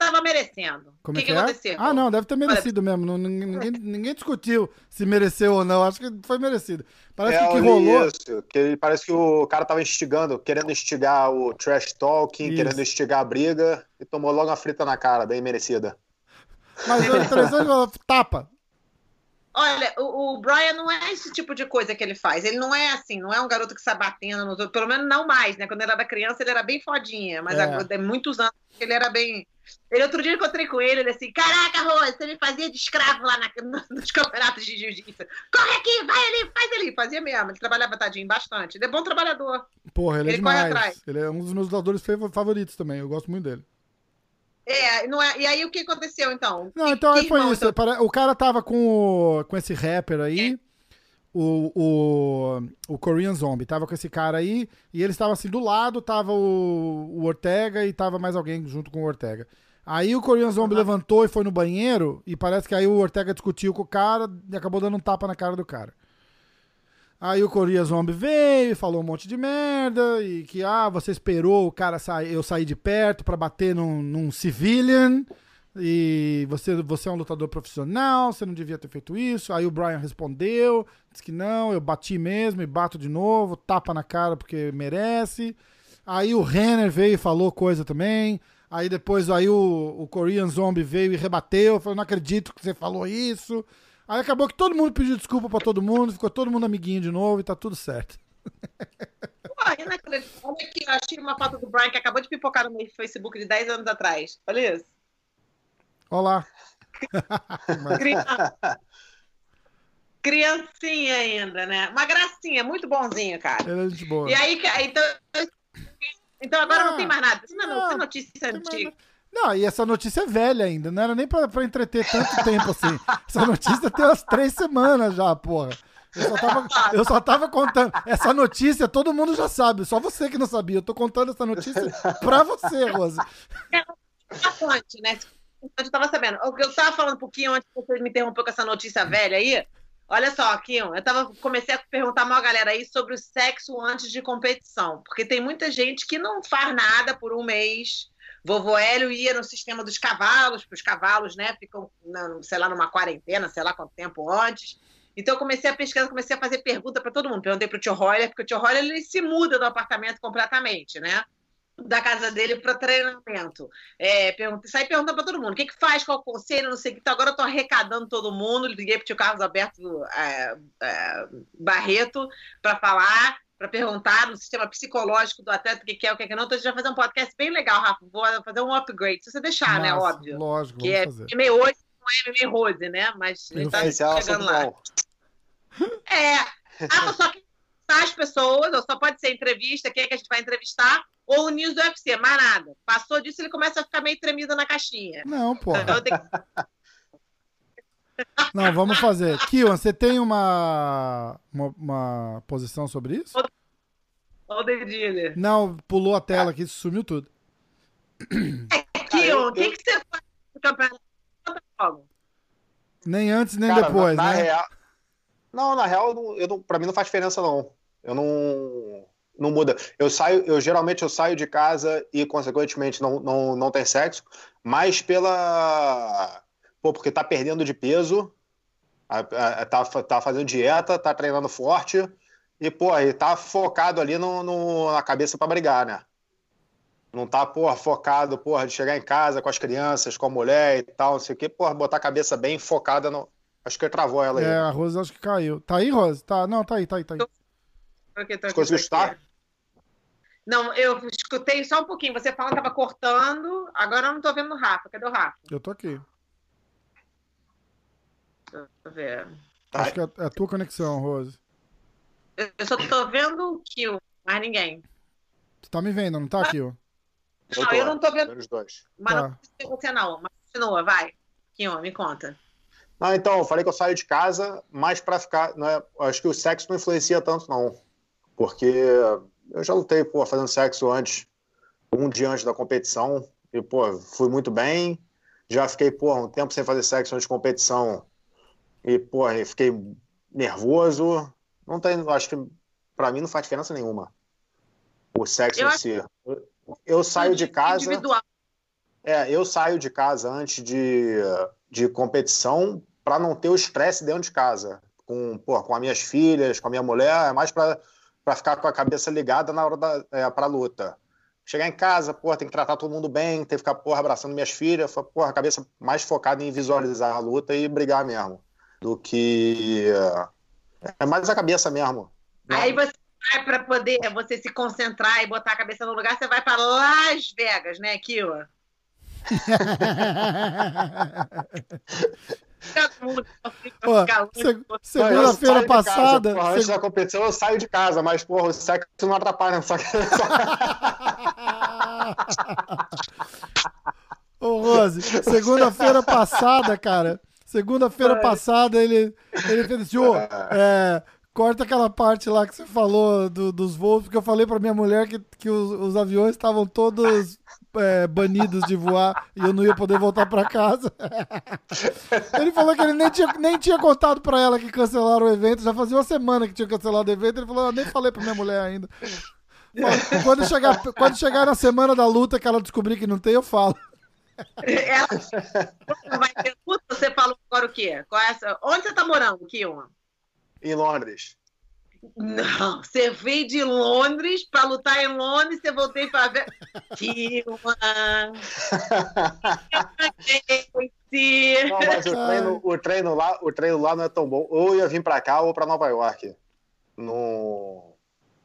Tava merecendo. Como o é que, que, que é? aconteceu? Ah, não, deve ter merecido mesmo. Ninguém, ninguém discutiu se mereceu ou não. Acho que foi merecido. Parece É, que o que rolou. Isso, que parece que o cara tava instigando, querendo instigar o trash talking, Isso. querendo instigar a briga e tomou logo uma frita na cara, bem merecida. Mas o interessante é tapa. Olha, o, o Brian não é esse tipo de coisa que ele faz. Ele não é assim, não é um garoto que sai batendo nos outros. Pelo menos não mais, né? Quando ele era criança, ele era bem fodinha. Mas É. tem muitos anos que ele era bem. Ele outro dia eu encontrei com ele, ele assim, caraca, Rose, você me fazia de escravo lá na- nos campeonatos de jiu-jitsu. Corre aqui, vai ali, faz ali. Fazia mesmo. Ele trabalhava, tadinho, bastante. Ele é bom trabalhador. Porra, ele é Ele corre demais. atrás. Ele é um dos meus dubladores fav- favoritos também. Eu gosto muito dele. É, não é. E aí o que aconteceu então? Não, então que aí foi irmão, isso. então? O cara tava com, o- com esse rapper aí. O, o, o Korean Zombie tava com esse cara aí e eles estavam assim do lado, tava o, o Ortega e tava mais alguém junto com o Ortega. Aí o Korean Zombie Aham. levantou e foi no banheiro e parece que aí o Ortega discutiu com o cara e acabou dando um tapa na cara do cara. Aí o Korean Zombie veio e falou um monte de merda e que, ah, você esperou o cara sair, eu sair de perto pra bater num, num civilian e você, você é um lutador profissional, você não devia ter feito isso. Aí o Brian respondeu, disse que não, eu bati mesmo e bato de novo, tapa na cara porque merece. Aí o Renner veio e falou coisa também. Aí depois aí o, o Korean Zombie veio e rebateu, falou, não acredito que você falou isso. Aí acabou que todo mundo pediu desculpa pra todo mundo, ficou todo mundo amiguinho de novo e tá tudo certo. Inacreditável. Olha aqui, eu achei uma foto do Brian que acabou de pipocar no meu Facebook de 10 anos atrás. Olha isso. Olá. Criança. Criancinha ainda, né? Uma gracinha, muito bonzinho, cara. Ele é gente boa. E aí, que- então, então agora não Ah, tem mais nada. Isso não, não, não, isso é notícia antiga. Não, e essa notícia é velha ainda, não era nem pra, pra entreter tanto tempo assim. Essa notícia tem umas três semanas já, porra. Eu só, tava, eu só tava contando. Essa notícia todo mundo já sabe, só você que não sabia. Eu tô contando essa notícia pra você, Rose. A fonte, né? Eu tava sabendo. O que eu tava falando um pouquinho antes que você me interrompeu com essa notícia velha aí. Olha só, Kion, eu tava, comecei a perguntar uma galera aí sobre o sexo antes de competição. Porque tem muita gente que não faz nada por um mês. Vovô Hélio ia no sistema dos cavalos, porque os cavalos, né, ficam, sei lá, numa quarentena, sei lá quanto tempo antes. Então eu comecei a pesquisar, comecei a fazer pergunta para todo mundo. Perguntei pro tio Roller, porque o tio Roller ele se muda do apartamento completamente, né? Da casa dele para treinamento. É, perguntei, saí perguntando para todo mundo: o que, que faz, qual o conselho, não sei o que. Então agora eu tô arrecadando todo mundo. Liguei pro tio Carlos Alberto é, é, Barreto para falar, para perguntar no sistema psicológico do atleta o que, que é, o que, que não. Então a gente vai fazer um podcast bem legal, Rafa. Vou fazer um upgrade, se você deixar, né? Massa, Óbvio. Lógico, Que vamos é fazer. MMA hoje, não é MMA Rose, né? Mas a gente tá é chegando lá. bom. É. Ah, só que as pessoas, ou só pode ser entrevista, quem é que a gente vai entrevistar, ou o News do UFC, mais nada. Passou disso, ele começa a ficar meio tremido na caixinha. Não, porra. Então eu tenho que Não, vamos fazer. Kiwan, você tem uma, uma, uma posição sobre isso? Olha o dedilho. Não, pulou a tela aqui, sumiu tudo. Kion, eu- o que, que você faz no campeonato? Nem antes, nem Cara, depois, na, na né? real, não, na real, eu não, eu não, pra mim não faz diferença, não. Eu não. Não muda. Eu saio, eu geralmente eu saio de casa e, consequentemente, não, não, não tem sexo, mas pela. Pô, porque tá perdendo de peso, a- a- tá, tá fazendo dieta, tá treinando forte, e, pô, e tá focado ali no, no- na cabeça pra brigar, né? Não tá, porra, focado, porra, de chegar em casa com as crianças, com a mulher e tal, não sei o quê, porra, botar a cabeça bem focada no. Acho que travou ela aí. É, a Rose acho que caiu. Tá aí, Rose? Tá, não, tá aí, tá aí, tá aí. Tô aqui, tô aqui, Conseguiu escutar? Não, eu escutei só um pouquinho. Você falando tava cortando, agora eu não tô vendo o Rafa. Cadê o Rafa? Eu tô aqui. Deixa eu ver. Tá. Acho que é é a tua conexão, Rose. Eu eu só tô vendo o Kill, mais ninguém. Você tá me vendo, não tá aqui, ó? Eu Não, tô, eu não tô vendo, Menos dois. mas Tá. não sei você não. Mas continua, vai. Kill, me conta. Não, então, eu falei que eu saio de casa mais para ficar. Não é, acho que o sexo não influencia tanto, não. Porque eu já lutei, pô, fazendo sexo antes, um dia antes da competição, e, pô, fui muito bem. Já fiquei, pô, um tempo sem fazer sexo antes de competição, e, pô, fiquei nervoso. Não tem, acho que para mim não faz diferença nenhuma. O sexo eu em si. Eu, eu saio de casa. Individual. É, eu saio de casa antes de, de competição para não ter o estresse dentro de casa. Com, pô, com as minhas filhas, com a minha mulher, é mais para ficar com a cabeça ligada na hora da é, pra luta. Chegar em casa, pô, tem que tratar todo mundo bem, tem que ficar, porra, abraçando minhas filhas, pô, a cabeça mais focada em visualizar a luta e brigar mesmo. Do que. É mais a cabeça mesmo. Aí você vai para poder você se concentrar e botar a cabeça no lugar, você vai para Las Vegas, né, Kila? Segunda-feira passada. Porra, antes da competição eu saio de casa, mas porra, o sexo não atrapalha. Que... Ô, Rose, segunda-feira passada, cara. Segunda-feira passada ele, ele fez assim: ô, é, corta aquela parte lá que você falou do, dos voos, porque eu falei pra minha mulher que, que os, os aviões estavam todos é, banidos de voar e eu não ia poder voltar para casa. ele falou que ele nem tinha, nem tinha contado para ela que cancelaram o evento, já fazia uma semana que tinha cancelado o evento. Ele falou: Eu nem falei para minha mulher ainda. Quando chegar, quando chegar na semana da luta que ela descobrir que não tem, eu falo. Ela vai ter luta, você falou agora o quê? Qual é essa? Onde você tá morando, Kilma? Em Londres. Não, você veio de Londres para lutar em Londres, você voltei para ver. Kilma! não, mas o treino, o, treino lá, o treino lá não é tão bom. Ou ia vir para cá ou para Nova York. No.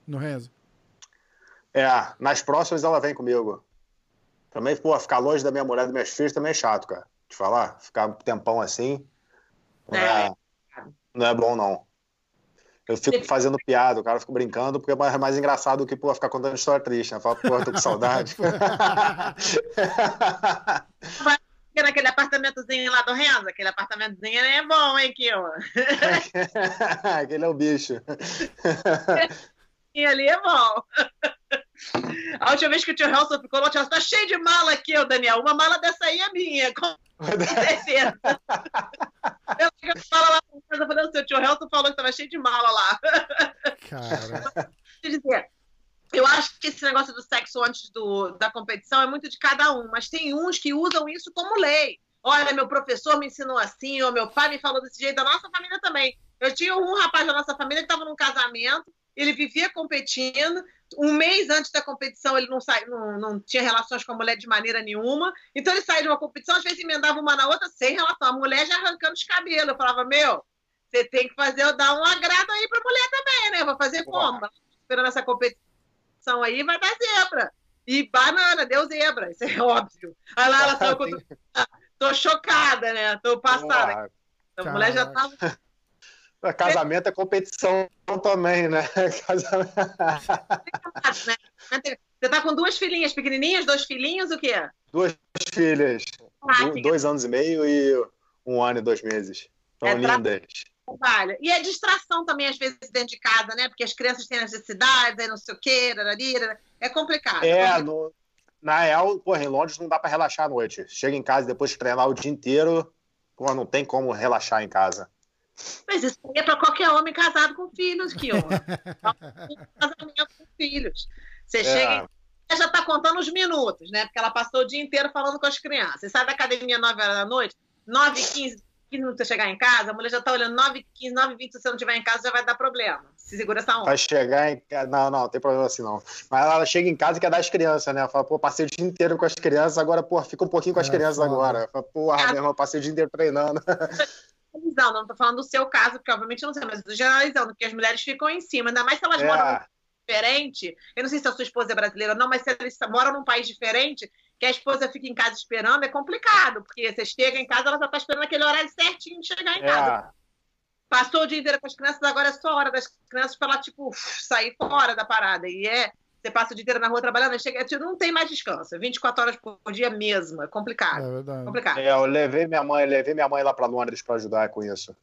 No Renzo. É, nas próximas ela vem comigo. Também, pô, ficar longe da minha mulher e dos meus filhos também é chato, cara. Te falar, ficar um tempão assim. Não é, é, não é bom, não. Eu fico fazendo piada, o cara fica brincando, porque é mais engraçado do que pô, ficar contando história triste, né? Fala, pô, tô com saudade. Vai naquele apartamentozinho lá do Renzo, aquele apartamentozinho é bom, hein, Kio? aquele é o bicho. e ali é bom. A última vez que o tio Helson ficou lá, tá cheio de mala aqui, ô Daniel. Uma mala dessa aí é minha, com certeza. eu falo lá pra falando, seu tio Helson falou que tava cheio de mala lá. Cara. dizer, eu acho que esse negócio do sexo antes do, da competição é muito de cada um, mas tem uns que usam isso como lei. Olha, meu professor me ensinou assim, ou meu pai me falou desse jeito, da nossa família também. Eu tinha um rapaz da nossa família que estava num casamento, ele vivia competindo, um mês antes da competição ele não, sai, não, não tinha relações com a mulher de maneira nenhuma. Então ele saía de uma competição, às vezes emendava uma na outra sem relação. A mulher já arrancando os cabelos. Eu falava, meu, você tem que fazer, dar um agrado aí pra mulher também, né? Vou fazer como? Esperando essa competição aí, vai dar zebra. E banana, deu zebra, isso é óbvio. Aí lá ela tô, tô chocada, né? Tô passada. A mulher já tava Casamento é competição também, né? Casamento. Você tá com duas filhinhas pequenininhas, dois filhinhos, o quê? Duas filhas. Ah, dois anos e meio e um ano e dois meses. São é lindas. Trabalho. E é distração também, às vezes, dentro de casa, né? Porque as crianças têm necessidades, aí não sei o quê, é complicado. É, no, na real, porra, em Londres não dá para relaxar à noite. Chega em casa depois de treinar o dia inteiro, porra, não tem como relaxar em casa. Mas isso é para qualquer homem casado com filhos, que homem. Casamento com filhos. Você é. chega e já está contando os minutos, né? Porque ela passou o dia inteiro falando com as crianças. Você sai da academia 9 horas da noite, 9 h 15, 15 minutos você chegar em casa, a mulher já está olhando 9 h 15, 9 h 20, se você não estiver em casa, já vai dar problema. Se segura essa onda. Vai chegar em casa. Não, não, não tem problema assim, não. Mas ela chega em casa e quer dar as crianças, né? Fala, pô, passei o dia inteiro com as crianças, agora, pô, fica um pouquinho com as é, crianças foda. agora. Fala, porra, ah, meu irmão, passei o dia inteiro treinando. generalizando, não estou falando do seu caso, porque obviamente eu não sei, mas estou generalizando, porque as mulheres ficam em cima, ainda mais se elas é. moram diferente. Eu não sei se a sua esposa é brasileira ou não, mas se eles moram num país diferente, que a esposa fica em casa esperando, é complicado, porque você chega em casa, ela já está esperando aquele horário certinho de chegar em é. casa. Passou o dia inteiro com as crianças, agora é só hora das crianças para ela, tipo, sair fora da parada. E é. Você passa o dia inteiro na rua trabalhando, chega, não tem mais descanso. 24 horas por dia mesmo. É complicado. É verdade. complicado. É, eu levei minha mãe, levei minha mãe lá para Londres para ajudar com isso.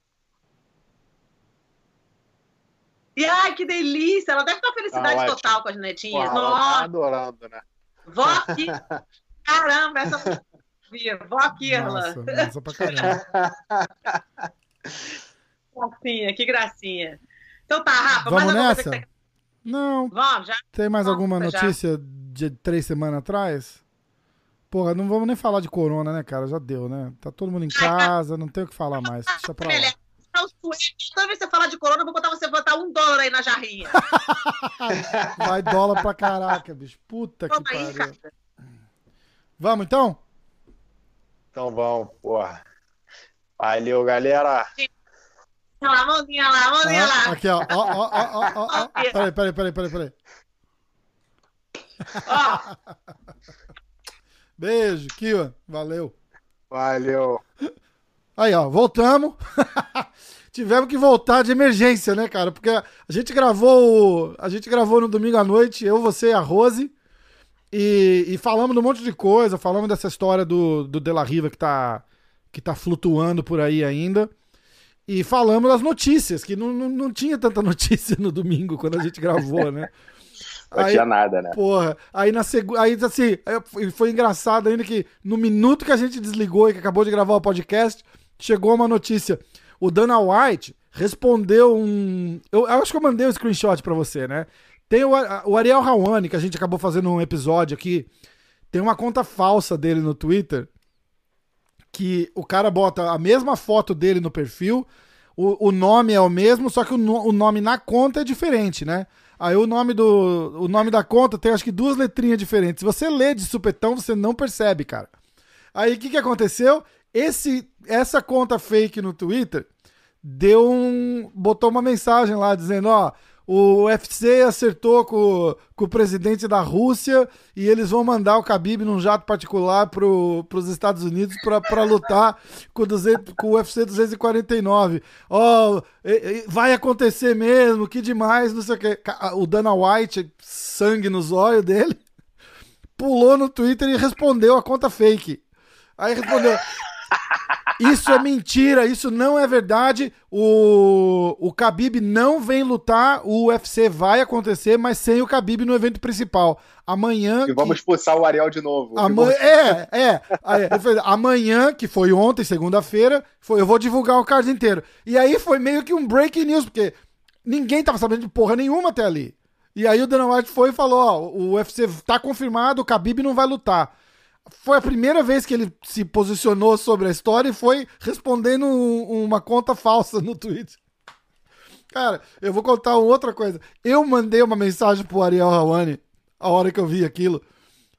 E ai, que delícia! Ela deve estar felicidade Ah, total com as netinhas. Porra, ela tá Nossa, adorando, né? vó aqui. Caramba, essa vó Kirla. Nossa, massa pra caramba. Gracinha, que gracinha. Então tá, Rafa, Vamos mais alguma nessa? Que. Não, Vamos, já? tem mais Vamos, alguma já. notícia de três semanas atrás? Porra, não vamos nem falar de corona, né, cara? Já deu, né? Tá todo mundo em casa, não tem o que falar mais. Deixa pra lá. Suéter. Toda vez que você falar de corona, eu vou botar você botar um dólar aí na jarrinha. Vai dólar pra caraca, bicho. Puta que Toma aí, pariu. cara. Vamos então? Então vamos, porra. Valeu, galera. Olha lá, mãozinha lá, mãozinha Ah, lá. aqui, ó. Ó, ó, ó, ó, ó. Peraí, peraí, peraí, peraí, peraí. Ó, Beijo, Kiwa. Valeu. Valeu. Aí, ó, voltamos. Tivemos que voltar de emergência, né, cara? Porque a gente gravou. A gente gravou no domingo à noite, eu, você e a Rose. E, e falamos de um monte de coisa, falamos dessa história do, do De La Riva que tá, que tá flutuando por aí ainda. E falamos das notícias, que não, não, não tinha tanta notícia no domingo quando a gente gravou, né? Não Aí- tinha nada, né? Porra, aí na segunda. Aí assim, foi- engraçado ainda que no minuto que a gente desligou e que acabou de gravar o podcast, chegou uma notícia. O Dana White respondeu um. Eu, eu acho que eu mandei um screenshot pra você, né? Tem o, o Ariel Hawani, que a gente acabou fazendo um episódio aqui. Tem uma conta falsa dele no Twitter. Que o cara bota a mesma foto dele no perfil. O, o nome é o mesmo, só que o, o nome na conta é diferente, né? Aí o nome do o nome da conta tem acho que duas letrinhas diferentes. Se você lê de supetão, você não percebe, cara. Aí o que, que aconteceu? Esse essa conta fake no Twitter deu um botou uma mensagem lá dizendo, ó, o UFC acertou com, com o presidente da Rússia e eles vão mandar o Khabib num jato particular para os Estados Unidos para lutar com, o 200 com o UFC 249. Ó, e- e vai acontecer mesmo, que demais, não sei o que. O Dana White, sangue nos olhos dele, pulou no Twitter e respondeu a conta fake. Aí respondeu. Isso é mentira, isso não é verdade. O, o Khabib não vem lutar, o UFC vai acontecer, mas sem o Khabib no evento principal. Amanhã. E vamos que- expulsar o Ariel de novo. Amanhã, é, é. Amanhã, que foi ontem, segunda-feira, foi eu vou divulgar o card inteiro. E aí foi meio que um breaking news, porque ninguém tava sabendo de porra nenhuma até ali. E aí o Dana White foi e falou: ó, o UFC tá confirmado, o Khabib não vai lutar. Foi a primeira vez que ele se posicionou sobre a história e foi respondendo um- uma conta falsa no Twitter. Cara, eu vou contar outra coisa. Eu mandei uma mensagem pro Ariel Hawani a hora que eu vi aquilo.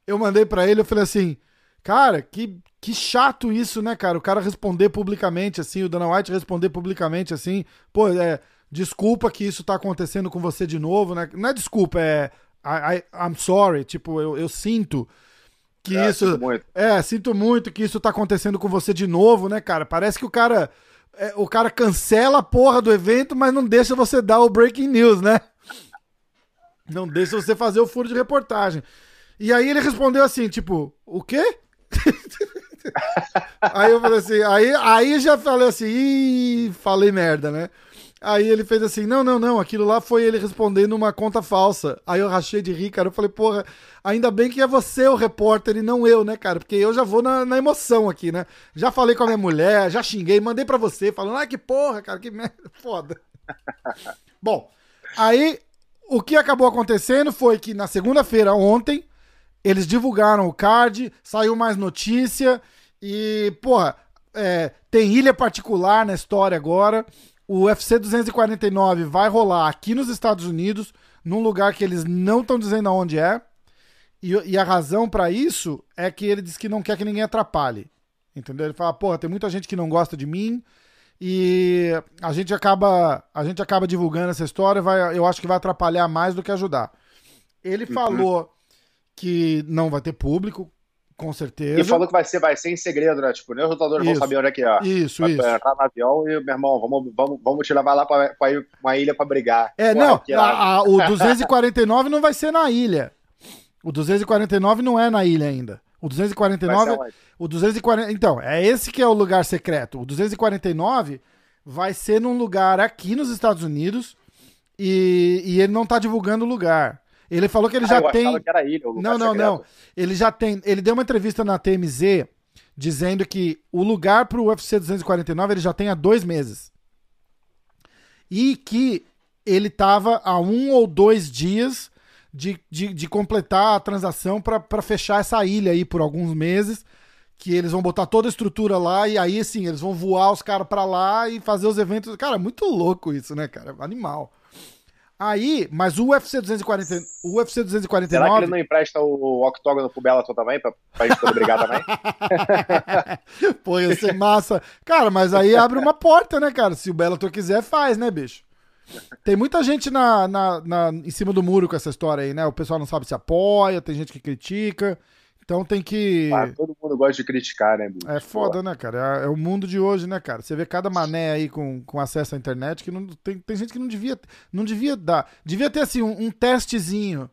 Eu mandei pra ele, eu falei assim, cara, que, que chato isso, né, cara? O cara responder publicamente assim, o Dana White responder publicamente assim, pô, é, desculpa que isso tá acontecendo com você de novo, né? Não é desculpa, é I, I- I'm sorry, tipo, eu, eu sinto que É, isso. sinto muito. É, sinto muito que isso tá acontecendo com você de novo, né, cara? Parece que o cara. é, o cara cancela a porra do evento, mas não deixa você dar o breaking news, né? Não deixa você fazer o furo de reportagem. E aí ele respondeu assim, tipo, o quê? aí eu falei assim, aí, aí já falei assim, ih, falei merda, né? Aí ele fez assim, não, não, não, aquilo lá foi ele respondendo uma conta falsa. Aí eu rachei de rir, cara, eu falei, porra, ainda bem que é você o repórter e não eu, né, cara? Porque eu já vou na, na emoção aqui, né? Já falei com a minha mulher, já xinguei, mandei pra você, falando, ah, que porra, cara, que merda, foda. Bom, aí o que acabou acontecendo foi que na segunda-feira, ontem, eles divulgaram o card, saiu mais notícia e, porra, é, tem ilha particular na história agora. O UFC 249 vai rolar aqui nos Estados Unidos, num lugar que eles não estão dizendo aonde é. E, e a razão pra isso é que ele diz que não quer que ninguém atrapalhe. Entendeu? Ele fala, porra, tem muita gente que não gosta de mim e a gente acaba a gente acaba divulgando essa história, vai, eu acho que vai atrapalhar mais do que ajudar. Ele falou que não vai ter público, Com certeza. E falou que vai ser, vai ser em segredo, né? Tipo, nem os lutadores Isso. vão saber onde é que é. Isso, Vai isso. entrar no avião e, meu irmão, vamos, vamos, vamos te levar lá pra, pra ir uma ilha pra brigar. É, Porra, não, a- a- o 249 não vai ser na ilha. O 249 não é na ilha ainda. O Vai 249, ser onde? o 240, então, é esse que é o lugar secreto. O 249 vai ser num lugar aqui nos Estados Unidos e, e ele não tá divulgando o lugar. Ele falou que ele Ah, já tem o lugar Não, não, secreto. não. Ele já tem. Ele deu uma entrevista na TMZ dizendo que o lugar pro UFC 249 ele já tem há dois meses. E que ele tava a um ou dois dias de, de, de completar a transação para fechar essa ilha aí por alguns meses. Que eles vão botar toda a estrutura lá e aí, assim, eles vão voar os caras pra lá e fazer os eventos. Cara, muito louco isso, né, cara? Animal. Aí, mas o UFC 240, o UFC Será que 249 ele não empresta o octógono pro Bellator também, pra, pra gente poder brigar também? Pô, ia ser massa. Cara, mas aí abre uma porta, né, cara? Se o Bellator quiser, faz, né, bicho? Tem muita gente na, na, na- em cima do muro com essa história aí, né? O pessoal não sabe se apoia, tem gente que critica. Então tem que. Ah, todo mundo gosta de criticar, né, bicho? É foda, né, cara? É, é o mundo de hoje, né, cara? Você vê cada mané aí com, com acesso à internet que não, tem, tem gente que não devia, não devia dar. Devia ter, assim, um, um testezinho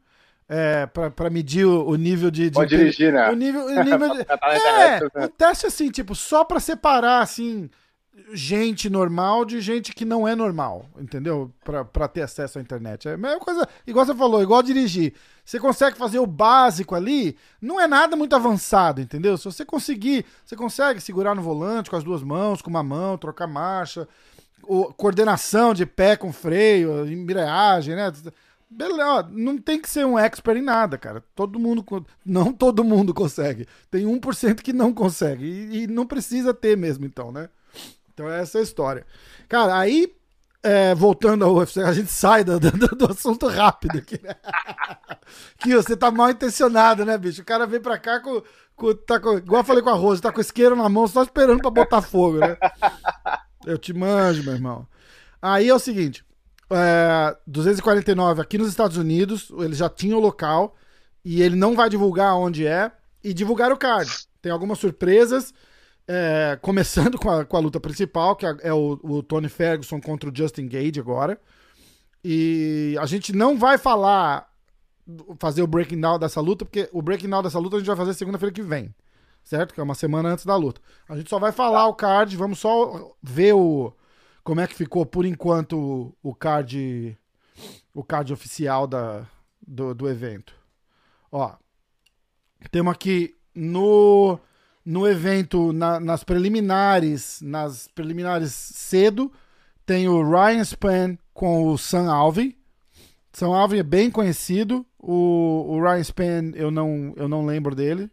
é, pra, pra medir o, o nível de. de Pode dirigir, né? O nível, o nível de, Tá é, um teste assim, tipo, só pra separar, assim, gente normal de gente que não é normal, entendeu? Pra, pra ter acesso à internet. É a mesma coisa, igual você falou, igual dirigir. Você consegue fazer o básico ali, não é nada muito avançado, entendeu? Se você conseguir, você consegue segurar no volante com as duas mãos, com uma mão, trocar marcha, coordenação de pé com freio, embreagem, né? Beleza, não tem que ser um expert em nada, cara. Todo mundo, não todo mundo consegue. Tem 1% que não consegue. E, e não precisa ter mesmo, então, né? Então essa é a história. Cara, aí, é, voltando ao UFC, a gente sai do, do, do assunto rápido aqui, né? que você tá mal intencionado, né, bicho? O cara vem pra cá com. com, tá com igual eu falei com a Rose, tá com isqueiro na mão, só esperando pra botar fogo, né? Eu te manjo, meu irmão. Aí é o seguinte: é, 249 aqui nos Estados Unidos, ele já tinha o local e ele não vai divulgar onde é e divulgar o card. Tem algumas surpresas, é, começando com a, com a luta principal, que é, é o, o Tony Ferguson contra o Justin Gage agora. E a gente não vai falar, fazer o breaking down dessa luta, porque o breaking down dessa luta a gente vai fazer segunda-feira que vem, certo? Que é uma semana antes da luta. A gente só vai falar o card, vamos só ver o como é que ficou por enquanto o card o card oficial da, do, do evento. Ó, temos aqui no no evento na- nas preliminares, nas preliminares cedo, tem o Ryan Span com o Sam Alvey. Sam Alvey é bem conhecido. O, o Ryan Span eu não, eu não lembro dele.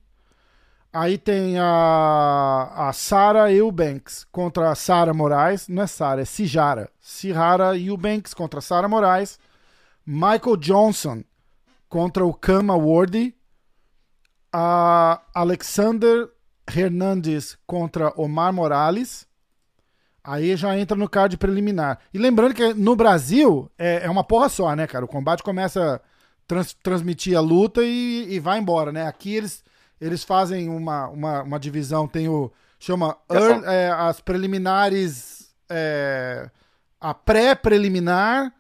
Aí tem a, a Sarah Eubanks contra a Sarah Moraes. Não é Sarah, é Sijara. Sihara Eubanks contra a Sarah Moraes. Michael Johnson contra o Kama Wardy. A Alexander Hernandes contra Omar Morales. Aí já entra no card preliminar. E lembrando que no Brasil é, é uma porra só, né, cara? O combate começa a trans- transmitir a luta e, e vai embora, né? Aqui eles, eles fazem uma, uma, uma divisão, tem o. chama early- é, as preliminares. é, a pré-preliminar,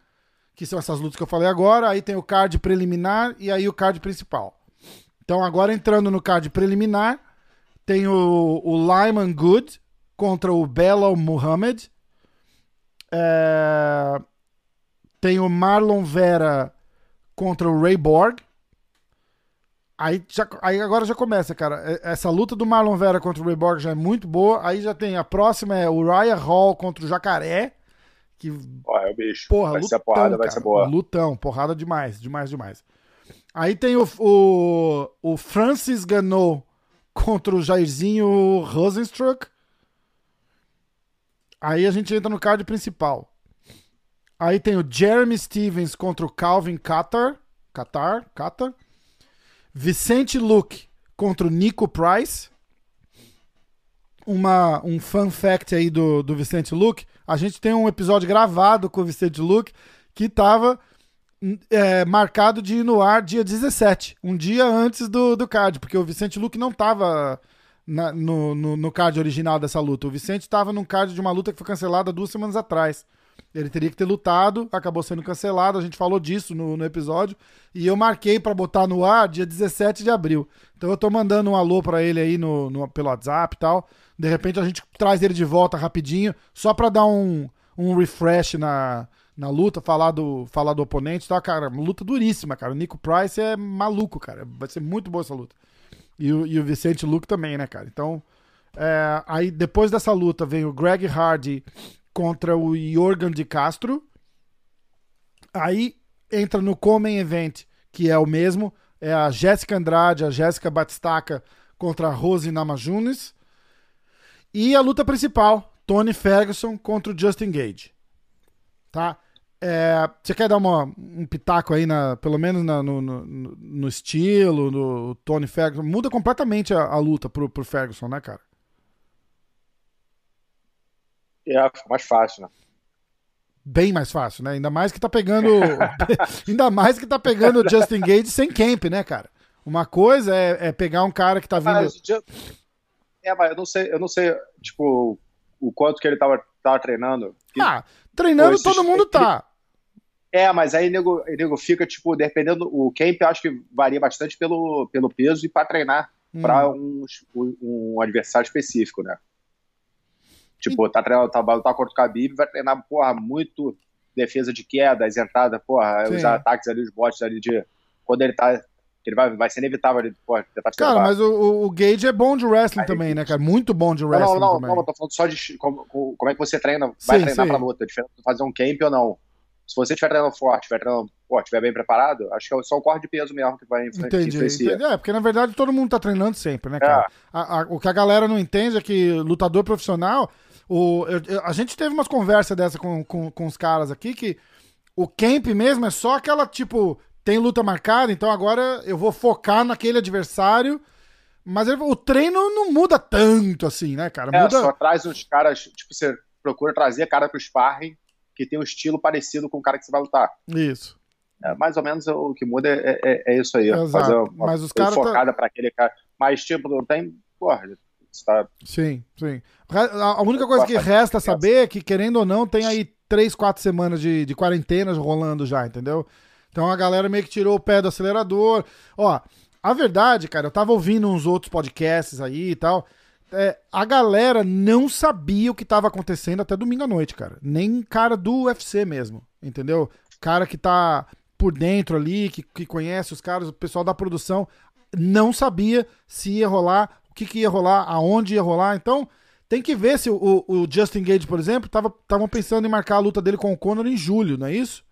que são essas lutas que eu falei agora. Aí tem o card preliminar e aí o card principal. Então agora entrando no card preliminar, tem o, o Lyman Good contra o Belal Muhammad. É, tem o Marlon Vera contra o Ray Borg. Aí, já- aí agora já começa, cara. E- Essa luta do Marlon Vera contra o Ray Borg já é muito boa. Aí já tem a próxima é o Raya Hall contra o Jacaré. Que Ó, é o bicho. Porra, vai lutão, ser a porrada, vai cara. ser boa. Lutão, porrada demais, demais, demais. Aí tem o, o, o Francis Ganou contra o Jairzinho Rosenstruck. Aí a gente entra no card principal. Aí tem o Jeremy Stevens contra o Calvin Qatar. Qatar, Qatar. Vicente Luke contra o Nico Price. Uma, um fun fact aí do, do Vicente Luke. A gente tem um episódio gravado com o Vicente Luke que tava é, marcado de ir no ar dia 17, um dia antes do, do card, porque o Vicente Luque não tava na- no, no, no card original dessa luta. O Vicente tava num card de uma luta que foi cancelada duas semanas atrás. Ele teria que ter lutado, acabou sendo cancelado, a gente falou disso no, no episódio, e eu marquei pra botar no ar dia 17 de abril. Então eu tô mandando um alô pra ele aí no, no- pelo WhatsApp e tal. De repente a gente traz ele de volta rapidinho, só pra dar um, um refresh na, na luta, falar do, falar do oponente e tal. Cara, luta duríssima, cara. O Nico Price é maluco, cara. Vai ser muito boa essa luta. E o, e o Vicente Luke também, né, cara? Então, é, aí depois dessa luta vem o Greg Hardy contra o Jorgen de Castro. Aí entra no Common Event, que é o mesmo. É a Jéssica Andrade, a Jéssica Batistaca contra a Rose Namajunas. E a luta principal, Tony Ferguson contra o Justin Gage. Tá? É, você quer dar uma, um pitaco aí, na, pelo menos na- no, no, no- estilo, no Tony Ferguson? Muda completamente a, a luta pro, pro Ferguson, né, cara? É, fica mais fácil, né? Bem mais fácil, né? Ainda mais que tá pegando. ainda mais que tá pegando o Justin Gage sem camp, né, cara? Uma coisa é, é pegar um cara que tá vindo. Mas, é, mas eu não sei, eu não sei, tipo, o quanto que ele tava, tava treinando. Ah, treinando todo mundo tá. É, mas aí nego, nego fica, tipo, dependendo. O camp eu acho que varia bastante pelo, pelo peso e pra treinar Hum. pra um, um adversário específico, né? Tipo, tá treinando, tá, tá contra o Khabib, vai treinar, porra, muito defesa de queda, as entradas, porra, Sim. os ataques ali, os botes ali de. Quando ele tá. Ele vai, vai ser inevitável ele, porra, tentar te Cara, levar. mas o, o- Gage é bom de wrestling Aí- também, né, cara? Muito bom de wrestling não, não, também. não, eu tô falando só de como, como é que você treina, vai Sim, treinar sim. pra luta, é diferente de fazer um camp ou não. Se você estiver treinando forte, estiver treinando, pô, estiver bem preparado, acho que é só o corte de peso mesmo que vai influ- que Entendi, entendi. É, porque na verdade todo mundo tá treinando sempre, né, cara? É. A- a- o que a galera não entende é que lutador profissional. O, eu- eu- a gente teve umas conversas dessa com, com, com os caras aqui que o camp mesmo é só aquela, tipo, tem luta marcada, então agora eu vou focar naquele adversário. Mas ele- o treino não muda tanto assim, né, cara? É, Muda. só traz uns caras, tipo, você procura trazer cara pro sparring que tem um estilo parecido com o cara que você vai lutar. Isso. É, mais ou menos o que muda é, é- é isso aí. Exato. Fazer uma Mas os caras tá- focada pra aquele cara. Mas, tipo, não tem. Porra, tá. Sim, sim. A única coisa que resta saber é que, querendo ou não, tem aí três, quatro semanas de, de quarentena rolando já, entendeu? Então a galera meio que tirou o pé do acelerador. Ó, a verdade, cara, eu tava ouvindo uns outros podcasts aí e tal. é, a galera não sabia o que tava acontecendo até domingo à noite, cara. Nem cara do UFC mesmo, entendeu? Cara que tá por dentro ali, que, que conhece os caras, o pessoal da produção, não sabia se ia rolar, o que, que ia rolar, aonde ia rolar. Então, tem que ver se o, o- Justin Gage, por exemplo, estavam pensando em marcar a luta dele com o Conor em julho, não é isso?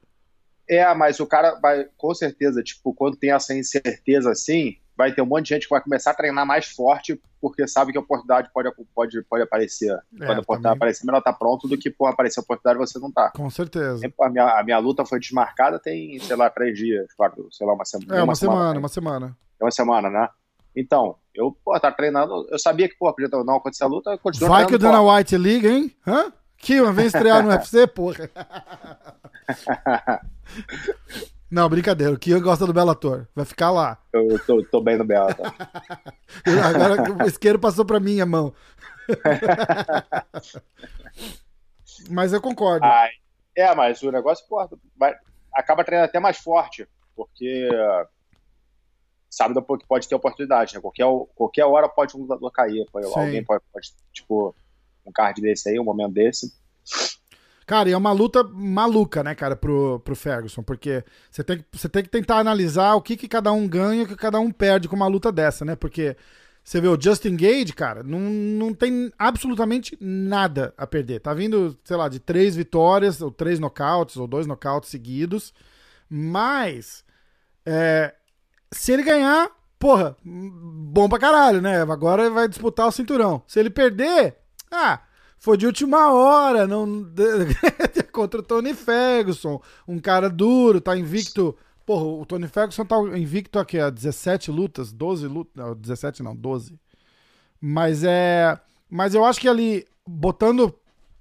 É, mas o cara vai, com certeza, tipo, quando tem essa incerteza assim, vai ter um monte de gente que vai começar a treinar mais forte porque sabe que a oportunidade pode, pode, pode aparecer. Quando a oportunidade É, também. aparecer, melhor estar pronto do que, pô, aparecer a oportunidade e você não tá. Com certeza. A minha, a minha luta foi desmarcada tem, sei lá, três dias, quatro, sei lá, uma semana. É, uma, semana, né? uma semana. É uma semana, né? Então, eu, pô, tá treinando. Eu sabia que, pô, podia não acontecer a luta, eu continuo Vai que o Dana White liga, hein? Hã? Kiwan, vem estrear no UFC, porra. Não, brincadeira. O Kiwan gosta do Bellator. Vai ficar lá. Eu tô, tô bem no Bela. Tá? Agora o isqueiro passou pra minha mão. Mas eu concordo. É, mas o negócio, pô, vai, acaba treinando até mais forte, porque sabe que pode ter oportunidade, né? Qualquer, qualquer hora pode um lutador cair. Pode, alguém pode, pode, tipo, um card desse aí, um momento desse. Cara, e é uma luta maluca, né, cara, pro, pro Ferguson, porque você tem, que- você tem que tentar analisar o que, que cada um ganha e o que cada um perde com uma luta dessa, né? Porque você vê o Justin Gage, cara, não, não tem absolutamente nada a perder. Tá vindo, sei lá, de três vitórias, ou três nocautes, ou dois nocautes seguidos. Mas, é, se ele ganhar, porra, bom pra caralho, né? Agora vai disputar o cinturão. Se ele perder, ah, foi de última hora, não contra o Tony Ferguson, um cara duro, tá invicto. Porra, o Tony Ferguson tá invicto aqui a 17 lutas, 12 lutas, não, 17 não, 12. Mas é, mas eu acho que ali botando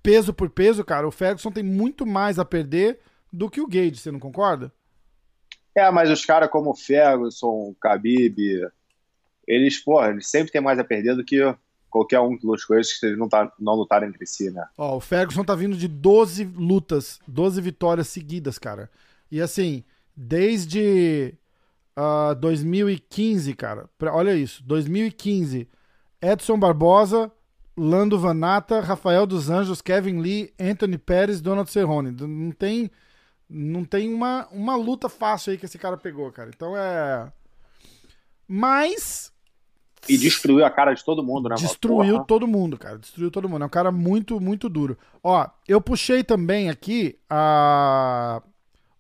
peso por peso, cara, o Ferguson tem muito mais a perder do que o Gage, você não concorda? É, mas os caras como Ferguson, Khabib, eles, porra, eles sempre têm mais a perder do que qualquer um que lute com eles não, tá, não lutarem entre si, né? Ó, o Ferguson tá vindo de 12 lutas, 12 vitórias seguidas, cara. E assim, desde uh, 2015, cara, pra, olha isso, 2015, Edson Barbosa, Lando Vanata, Rafael dos Anjos, Kevin Lee, Anthony Pérez, Donald Cerrone. Não tem, não tem uma, uma luta fácil aí que esse cara pegou, cara. Então é. Mas. E destruiu a cara de todo mundo, né? Destruiu Porra. todo mundo, cara. Destruiu todo mundo. É um cara muito, muito duro. Ó, eu puxei também aqui a,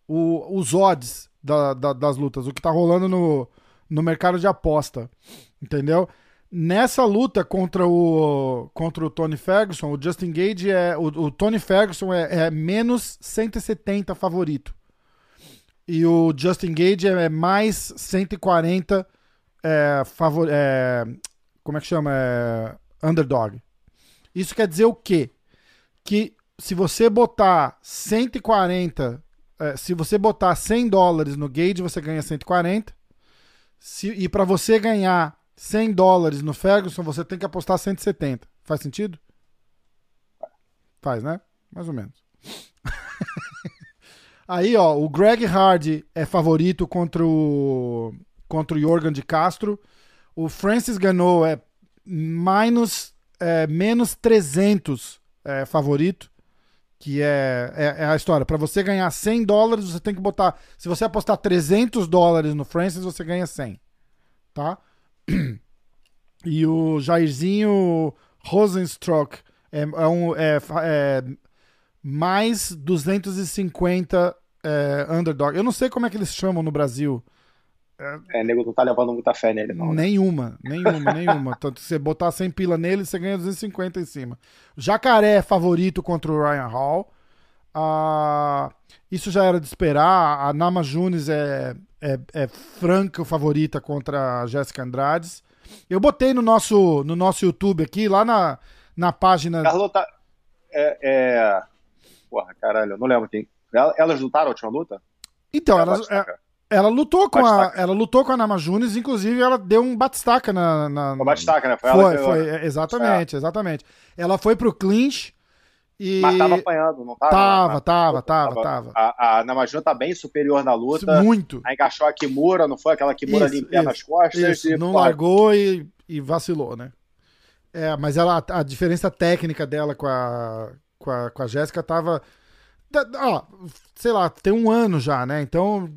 o, os odds da, da, das lutas, o que tá rolando no, no mercado de aposta. Entendeu? Nessa luta contra o, contra o Tony Ferguson, o Justin Gage é. O, o Tony Ferguson é, é, menos 170 favorito. E o Justin Gage é mais 140 é, favor, é, como é que chama? É, underdog. Isso quer dizer o quê? Que se você botar 140, é, se você botar 100 dólares no Gage, você ganha 140. Se, e para você ganhar 100 dólares no Ferguson, você tem que apostar 170. Faz sentido? Faz, né? Mais ou menos. Aí, ó, o Greg Hardy é favorito contra o contra o Jorgen de Castro. O Francis Ganou é minus, é, menos 300 é, favorito, que é, é, é a história. Para você ganhar 100 dólares, você tem que botar. Se você apostar 300 dólares no Francis, você ganha 100. Tá? E o Jairzinho Rosenstruck é, é, um, é, é mais 250 é, underdog. Eu não sei como é que eles chamam no Brasil. É, nego não tá levando muita fé nele, não. Né? Nenhuma, nenhuma, nenhuma. Tanto que você botar 100 pila nele, você ganha 250 em cima. Jacaré é favorito contra o Ryan Hall. Ah, isso já era de esperar. A Nama Junes é, é, é franca favorita contra a Jéssica Andrades. Eu botei no nosso, no nosso YouTube aqui, lá na, na página. Tá. É, é... Porra, caralho, eu não lembro quem. Elas lutaram a última luta? Então, elas, é, ela lutou com a, ela lutou com a Nama Junes, inclusive ela deu um batistaca na, na o batistaca, né? Foi, foi, foi é, exatamente, é. exatamente. Ela foi pro clinch e... Mas tava apanhando, não tava? Tava, tava, tava, tava. A, a Namajuna tá bem superior na luta. Muito. Aí encaixou a Kimura, não foi? Aquela Kimura isso, ali em pé nas costas. Isso, e, não pô, largou e, e, vacilou, né? É, mas ela, a diferença técnica dela com a, com a, com a Jéssica tava... Ó, sei lá, tem um ano já, né? Então,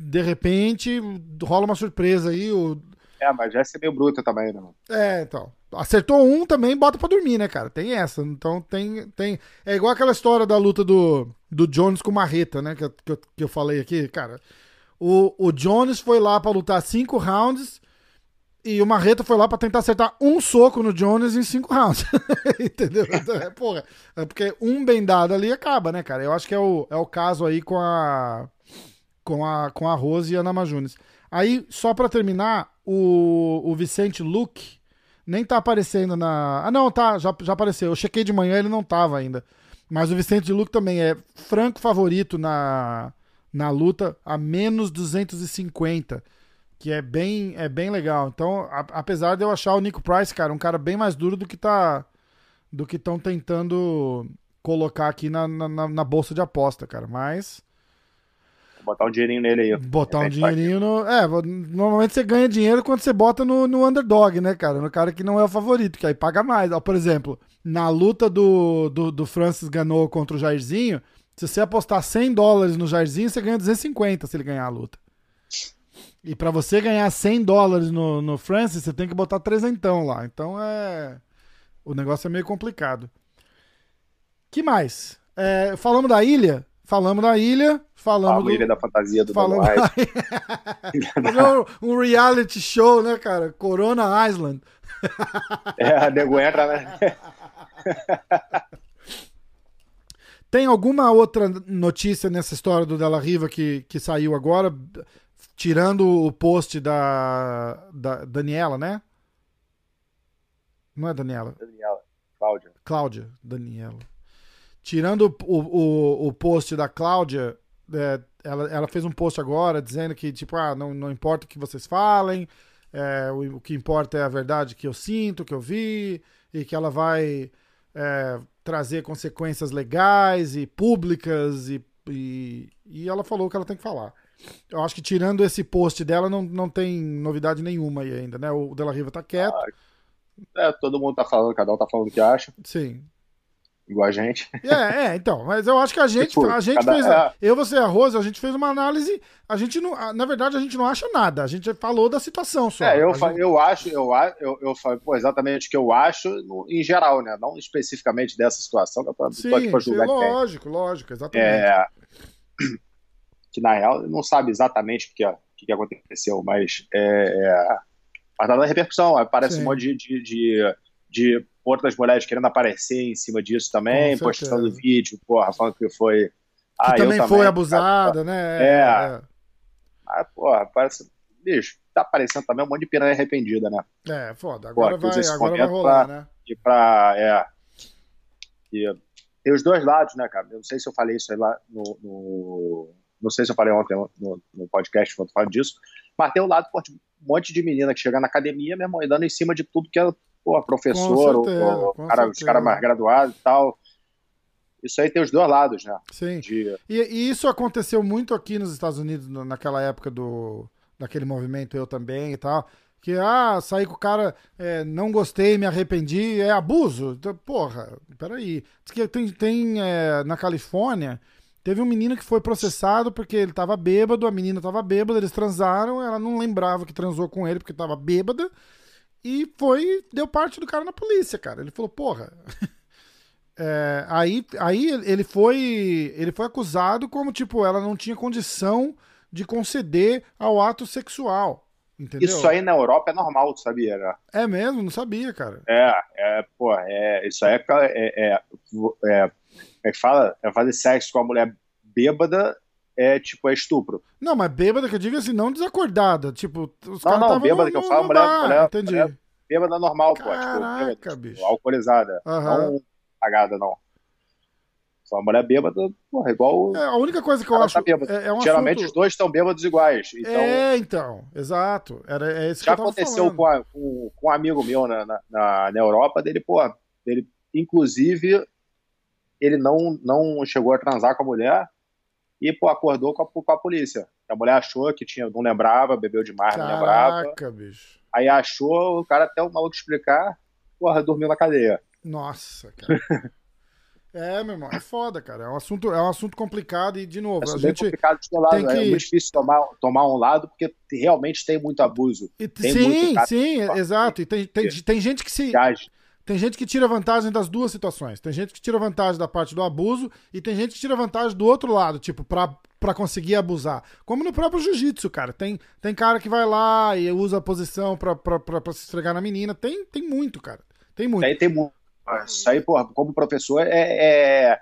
de repente, rola uma surpresa aí. O... É, mas Jéssica é meio bruta também, né? É, então acertou um também, bota pra dormir, né, cara? Tem essa. Então tem. tem É igual aquela história da luta do, do Jones com o Marreta, né? Que, eu, que, eu, que eu falei aqui, cara. O, o Jones foi lá para lutar cinco rounds e o Marreta foi lá para tentar acertar um soco no Jones em cinco rounds. Entendeu? Então, é, porra, é porque um bem dado ali acaba, né, cara? Eu acho que é o, é o caso aí com a. Com a, com a Rose e a Nama Junes. Aí, só para terminar, o, o Vicente Luke nem tá aparecendo na. Ah, não, tá, já, já apareceu. Eu chequei de manhã, ele não tava ainda. Mas o Vicente Luque também é franco favorito na, na luta, a menos 250. Que é bem, é bem legal. Então, a, apesar de eu achar o Nico Price, cara, um cara bem mais duro do que tá. Do que estão tentando colocar aqui na, na, na bolsa de aposta, cara. Mas botar um dinheirinho nele aí. Botar um dinheirinho no. É, normalmente você ganha dinheiro quando você bota no, no underdog, né, cara? No cara que não é o favorito, que aí paga mais. Ó, por exemplo, na luta do, do, do Francis Ganou contra o Jairzinho, se você apostar 100 dólares no Jairzinho, você ganha 250 se ele ganhar a luta. E para você ganhar 100 dólares no, no Francis, você tem que botar trezentão lá. Então é. O negócio é meio complicado. que mais? É, falamos da ilha. Falamos da ilha, falamos do... Ilha da Fantasia do falamos um reality show, né, cara? Corona Island. é, a nego entra, né? Tem alguma outra notícia nessa história do Della Riva que, que saiu agora, tirando o post da, da Daniela, né? Não é Daniela? Daniela, Cláudia. Cláudia, Daniela. Tirando o, o, o post da Cláudia, é, ela, ela fez um post agora dizendo que, tipo, ah, não, não importa o que vocês falem, é, o, o que importa é a verdade que eu sinto, que eu vi, e que ela vai é, trazer consequências legais e públicas, e, e, e ela falou o que ela tem que falar. Eu acho que tirando esse post dela, não, não tem novidade nenhuma aí ainda, né? O Della Riva tá quieto. Ah, é, todo mundo tá falando, cada um tá falando o que acha. Sim. Igual a gente. É, é, então. Mas eu acho que a gente, Tipo, a gente cada- fez. é. Eu, você e a Rosa, a gente fez uma análise. A gente não. Na verdade, a gente não acha nada. A gente falou da situação só. É, eu, fa- gente- eu acho, eu, eu, eu falei, pô, exatamente o que eu acho no- em geral, né? Não especificamente dessa situação, que eu tô, tô Sim, aqui pra sim, julgar quem. lógico, lógico, exatamente. É, que na real não sabe exatamente o que, o que aconteceu, mas é, é, mas tá dando repercussão. Aparece Sim. um monte de, de, de, de outras mulheres querendo aparecer em cima disso também, postando vídeo, porra, falando que foi. que ah, eu também foi abusada, né? É. Ah, porra, parece. Bicho, tá aparecendo também um monte de piranha arrependida, né? É, é, foda. Agora usa vai, agora vai rolar, pra- né? E pra. É. E tem os dois lados, né, cara? Eu não sei se eu falei isso aí lá no. no- não sei se eu falei ontem no, no podcast quando falo disso, mas tem o lado, pô, de um monte de menina que chega na academia, meu irmão, e dando em cima de tudo que é, pô, professor, certeza, ou, com cara, os caras mais graduados e tal. Isso aí tem os dois lados, né? Sim. De, E, e isso aconteceu muito aqui nos Estados Unidos naquela época do daquele movimento eu também e tal. Que, ah, saí com o cara, é, não gostei, me arrependi, é abuso. Então, Porra, peraí. Diz que tem, tem é, na Califórnia, teve um menino que foi processado porque ele tava bêbado, a menina tava bêbada, eles transaram, ela não lembrava que transou com ele porque tava bêbada. E foi, deu parte do cara na polícia, cara. Ele falou, porra. É, aí, aí ele foi ele foi acusado como tipo ela não tinha condição de conceder ao ato sexual, entendeu? isso aí na Europa é normal, tu sabia, né? é mesmo, não sabia, cara. É, é, pô, é, isso aí é, é, é, é, é que fala, é fazer sexo com a mulher bêbada é tipo, é estupro. Não, mas bêbada que eu digo assim, não desacordada, tipo, os Não, caras não, bêbada no- que eu falo, mulher- bar, mulher- entendi. mulher- Bêbada normal, pô, tipo, Caraca, bêbada, bicho. tipo, alcoolizada, Aham. não cagada, não. Só a mulher bêbada, porra, igual. É, a única coisa que eu acho tá é, é um Geralmente assunto... os dois estão bêbados iguais. Então, É, então, exato. Era é isso já aconteceu com, a- com, com um amigo meu na, na, na, Europa, dele, pô, dele, inclusive, ele não, não chegou a transar com a mulher e, pô, acordou com a, com a polícia. A mulher achou que tinha, não lembrava, bebeu demais, não lembrava. Caraca, bicho. Aí achou, o cara até o maluco explicar, porra, dormiu na cadeia. Nossa, cara. É, meu irmão, é foda, cara. É um assunto, é um assunto complicado e, de novo, É a gente. complicado de lado, tem é que- muito difícil tomar, tomar um lado, porque realmente tem muito abuso. e- tem sim, sim, exato. E tem, tem, tem gente que se. Viagem. Tem gente que tira vantagem das duas situações. Tem gente que tira vantagem da parte do abuso e tem gente que tira vantagem do outro lado, tipo, pra, pra conseguir abusar. Como no próprio jiu-jitsu, cara. Tem, tem cara que vai lá e usa a posição pra, pra, pra, pra se esfregar na menina. Tem, tem muito, cara. Tem muito. Aí tem muito. Isso aí, porra, como professor, é. é-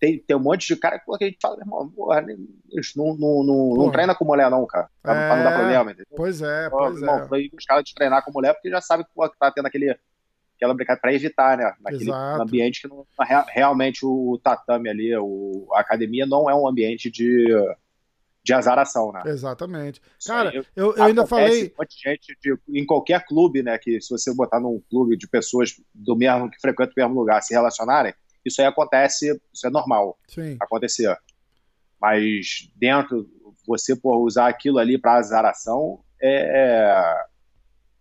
Tem, tem um monte de cara que a gente fala, irmão, porra, isso não, não, não, não Porra. treina com mulher, não, cara. Pra, pra não dar É. problema, entendeu? Pois é, pois irmão, é. foi os caras de treinar com mulher porque já sabe que que tá tendo aquele, aquela brincadeira pra evitar, né? Naquele Exato. ambiente que não, rea- realmente o tatame ali, o, a academia não é um ambiente de, de azaração, né? Exatamente. Cara, aí eu, eu ainda falei. Um monte de gente de- em qualquer clube, né? Que se você botar num clube de pessoas do mesmo que frequentam o mesmo lugar se relacionarem, isso aí acontece, isso é normal Sim. acontecer. Mas dentro, você por usar aquilo ali para azaração é.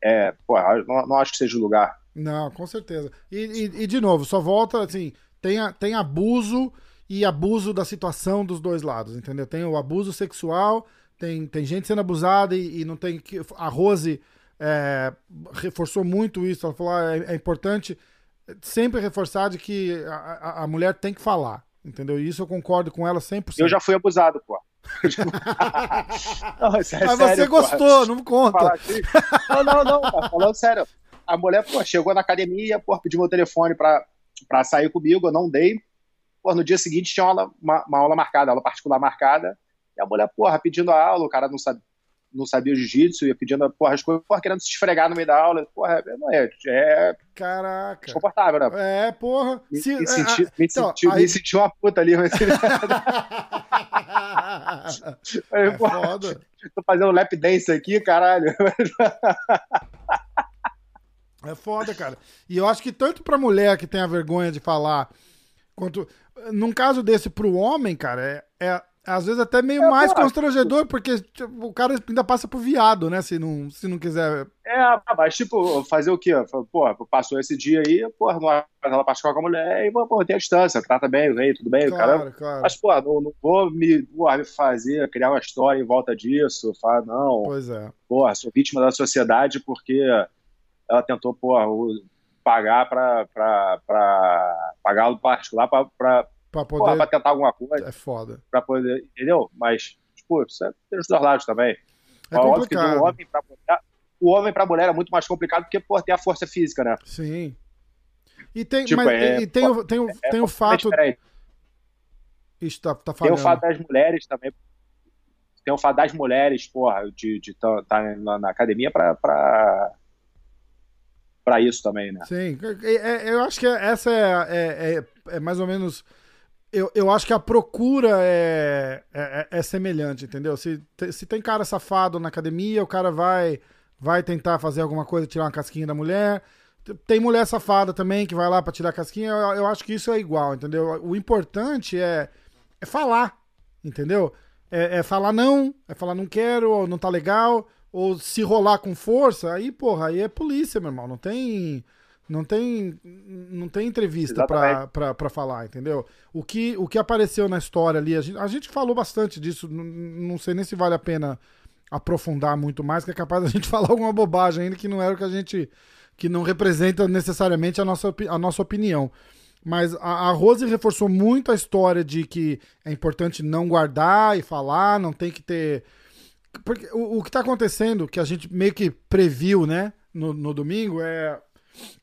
é porra, não, não acho que seja o lugar. Não, com certeza. E, e- e, de novo, só volta assim: tem, a- tem abuso e abuso da situação dos dois lados, entendeu? Tem o abuso sexual, tem, tem gente sendo abusada e, e não tem que. A Rose é, reforçou muito isso. Ela falou: ah, é, é importante sempre reforçar de que a, a- a mulher tem que falar, entendeu? E isso eu concordo com ela 100%. Eu já fui abusado, pô. não, é Mas sério, você gostou, não conta. Não, não, não, cara, falando sério. A mulher, pô, chegou na academia, pô, pediu meu telefone pra, pra sair comigo, eu não dei. Pô, no dia seguinte tinha uma aula, uma, uma aula marcada, aula particular marcada. E a mulher, porra, pedindo a aula, o cara não sabe. não sabia jiu-jitsu, ia pedindo porra, as coisas, porra, querendo se esfregar no meio da aula. Porra, não é, é Caraca. desconfortável, né? É, porra. Me, Se- me é, senti, ah, me, então, senti, aí- me senti uma puta ali, mas é porra, foda. tô fazendo lap dance aqui, caralho. É foda, cara. E eu acho que tanto pra mulher que tem a vergonha de falar, quanto. Num caso desse pro homem, cara, é, é às vezes até meio É, mais porra. constrangedor, porque tipo, o cara ainda passa por viado, né? Se não, se não quiser. É, mas tipo, fazer o quê? Porra, passou esse dia aí, porra, não ela particular com a mulher, e, porra, tem a distância, trata bem, vem, tudo bem, cara. Claro, claro. Mas, pô, não, não vou me, porra, me fazer, criar uma história em volta disso, falar, não, Pois é. porra, sou vítima da sociedade porque ela tentou, porra, pagar pra pagar o particular porra, poder. tentar alguma coisa, É foda. pra poder, entendeu? Mas, tipo, isso é, tem os dois lados também. É Óbvio que do homem pra mulher, o homem pra mulher é muito mais complicado porque, porra, tem a força física, né? Sim. E tem, Tipo, mas, é- e tem, o, tem, o, É tem o fato. Ixi, tá, tá Tem falhando. o fato das mulheres também. Tem o fato das mulheres, porra, de estar na, na academia pra, pra, pra isso também, né? Sim, é- é- eu acho que essa é, é, é- é mais ou menos. Eu, eu acho que a procura é, é, é semelhante, entendeu? Se, se tem cara safado na academia, o cara vai, vai tentar fazer alguma coisa, tirar uma casquinha da mulher. Tem mulher safada também que vai lá pra tirar a casquinha. Eu, eu acho que isso é igual, entendeu? O importante é, é falar, entendeu? É, é falar não, é falar não quero, ou não tá legal, ou se rolar com força, aí, porra, aí é polícia, meu irmão. Não tem. Não tem, não tem entrevista pra falar, entendeu? O que, o que apareceu na história ali, a gente, a gente falou bastante disso, não sei nem se vale a pena aprofundar muito mais, que é capaz da gente falar alguma bobagem ainda que não era o que a gente. que não representa necessariamente a nossa, a nossa opinião. Mas a, a Rose reforçou muito a história de que é importante não guardar e falar, não tem que ter. Porque o, o que tá acontecendo, que a gente meio que previu, né, no, no domingo, é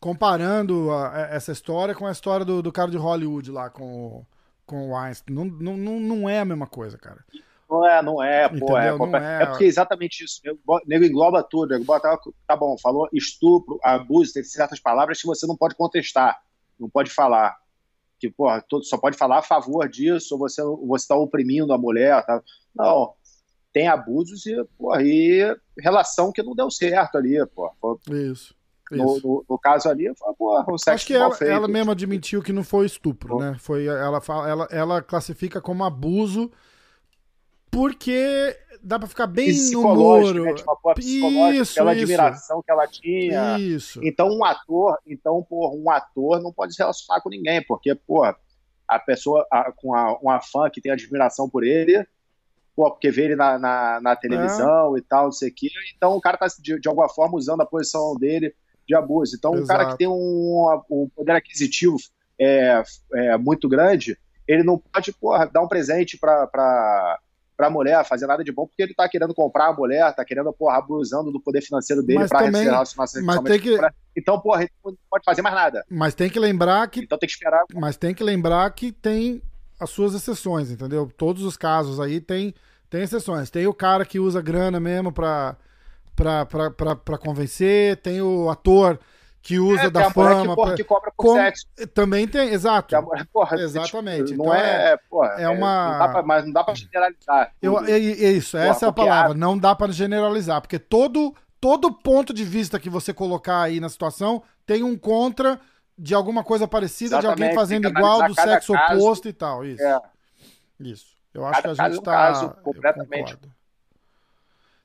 comparando a- a- essa história com a história do, do cara de Hollywood lá com, o- com o Weinstein. Não, não, não, é a mesma coisa, cara. Não é, não é, pô. É? Não é. é porque é exatamente isso. O nego- nego engloba tudo. Nego bota, tá bom, falou estupro, abuso, tem certas palavras que você não pode contestar, não pode falar. Que, porra, todo, só pode falar a favor disso, ou você, você tá oprimindo a mulher. Tá? Não. Tem abusos e, porra, e relação que não deu certo ali, porra. Isso. No, no, no caso ali, foi, porra, um sexo Acho que ela, feito. ela mesma admitiu que não foi estupro, né? Foi, ela, ela, ela classifica como abuso porque dá pra ficar bem no psicológico, muro. né? Tipo, uma porra psicológica, Isso, pela isso. admiração que ela tinha. Isso. Então, um ator, então, porra, um ator não pode se relacionar com ninguém, porque, porra, a pessoa a- com a, uma fã que tem admiração por ele, pô, porque vê ele na, na, na televisão e tal, não sei o quê, então o cara tá, de, de alguma forma, usando a posição dele de abuso. Então, um cara Exato. que tem um, um poder aquisitivo é, é, muito grande, ele não pode, porra, dar um presente pra, pra, pra mulher, fazer nada de bom, porque ele tá querendo comprar a mulher, tá querendo, porra, abusando do poder financeiro dele Mas pra também- se relacionar Mas tem que. Então, porra, ele não pode fazer mais nada. mas tem que lembrar que Então tem que esperar. Mas tem que lembrar que tem as suas exceções, entendeu? Todos os casos aí tem, tem exceções. Tem o cara que usa grana mesmo pra, pra, pra, pra, pra convencer, tem o ator que usa É, da tem fama. que, porra, pra- que cobra por Com- sexo. Também tem, exato. Mulher, porra, Exatamente. tipo, Então não é, porra, é uma- Não dá pra, mas não dá pra generalizar. Eu, é, é isso, essa é a palavra. Não dá pra generalizar, porque todo, todo ponto de vista que você colocar aí na situação tem um contra de alguma coisa parecida, de alguém Exatamente, fazendo igual, do sexo caso. oposto e tal. Isso. É. Isso. Eu acho Cada que a gente caso é caso, completamente.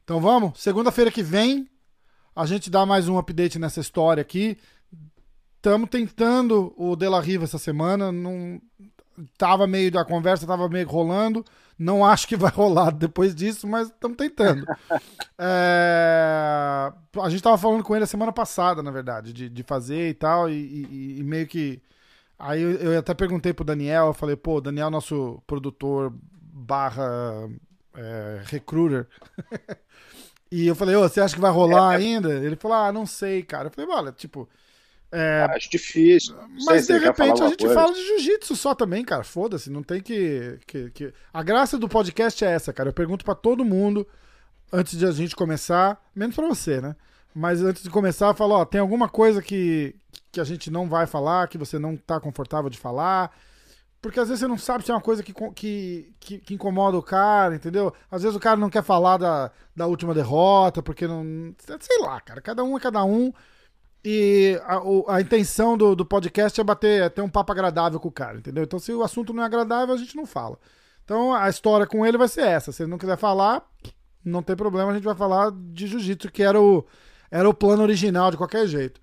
Então vamos? Segunda-feira que vem, a gente dá mais um update nessa história aqui. Estamos tentando o De La Riva essa semana. Não, tava meio. A conversa tava meio rolando. Não acho que vai rolar depois disso, mas estamos tentando. É, a gente tava falando com ele a semana passada, na verdade, de, de fazer e tal, e, e- e meio que. Aí eu, eu até perguntei pro Daniel, eu falei, pô, Daniel, nosso produtor barra é, recruiter. e eu falei, ô, você acha que vai rolar É, é- ainda? Ele falou, ah, não sei, cara. Eu falei, olha, tipo. É, Acho difícil. Mas de repente a gente coisa. fala de jiu-jitsu só também, cara. Foda-se, não tem que, que, que- A graça do podcast é essa, cara. Eu pergunto pra todo mundo. antes de a gente começar, menos pra você, né? Mas antes de começar, fala, ó, tem alguma coisa que, que a gente não vai falar, que você não tá confortável de falar. Porque às vezes você não sabe se é uma coisa que, que, que, que incomoda o cara, entendeu? Às vezes o cara não quer falar da, da última derrota, porque não. Sei lá, cara. Cada um é cada um. E a, a intenção do, do podcast é bater, é ter um papo agradável com o cara, entendeu? Então, se o assunto não é agradável, a gente não fala. Então, a história com ele vai ser essa. Se ele não quiser falar, não tem problema, a gente vai falar de jiu-jitsu, que era o, era o plano original de qualquer jeito.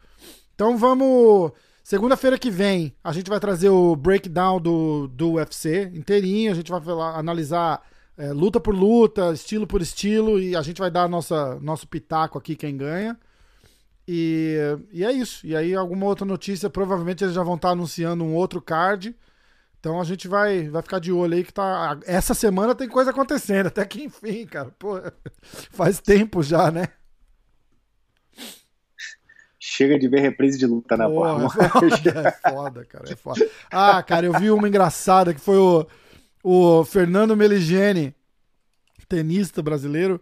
Então, vamos. Segunda-feira que vem, a gente vai trazer o breakdown do, do UFC inteirinho. A gente vai falar- analisar é, luta por luta, estilo por estilo, e a gente vai dar nossa, nosso pitaco aqui, quem ganha. E, e é isso. E aí, alguma outra notícia, provavelmente eles já vão estar anunciando um outro card. Então a gente vai, vai ficar de olho aí que tá. Essa semana tem coisa acontecendo, até que enfim, cara. Pô, faz tempo já, né? Chega de ver reprise de luta na Porra, porra. é foda, é foda, cara. É foda. Ah, cara, eu vi uma engraçada que foi o, o Fernando Meligeni, tenista brasileiro,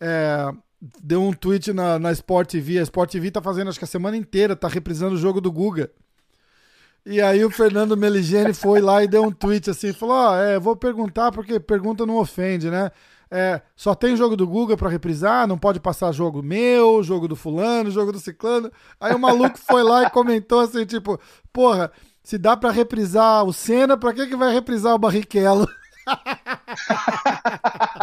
é, deu um tweet na, na Sport TV. A Sport TV tá fazendo, acho que a semana inteira, tá reprisando o jogo do Guga. E aí o Fernando Meligeni foi lá e deu um tweet assim, falou, ó, é, vou perguntar porque pergunta não ofende, né? É, só tem jogo do Guga pra reprisar, não pode passar jogo meu, jogo do fulano, jogo do ciclano. Aí o maluco foi lá e comentou assim, tipo, porra, se dá pra reprisar o Senna, pra que que vai reprisar o Barrichello?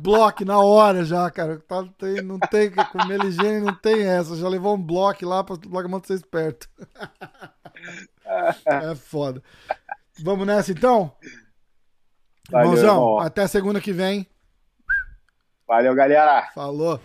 Bloco na hora já, cara. Tá, tem, não tem, com o Meligeni não tem essa. Já levou um bloco lá pra logo ser esperto. É foda. Vamos nessa então? Valeu, Irmãozão, irmão. até segunda que vem. Valeu, galera. Falou.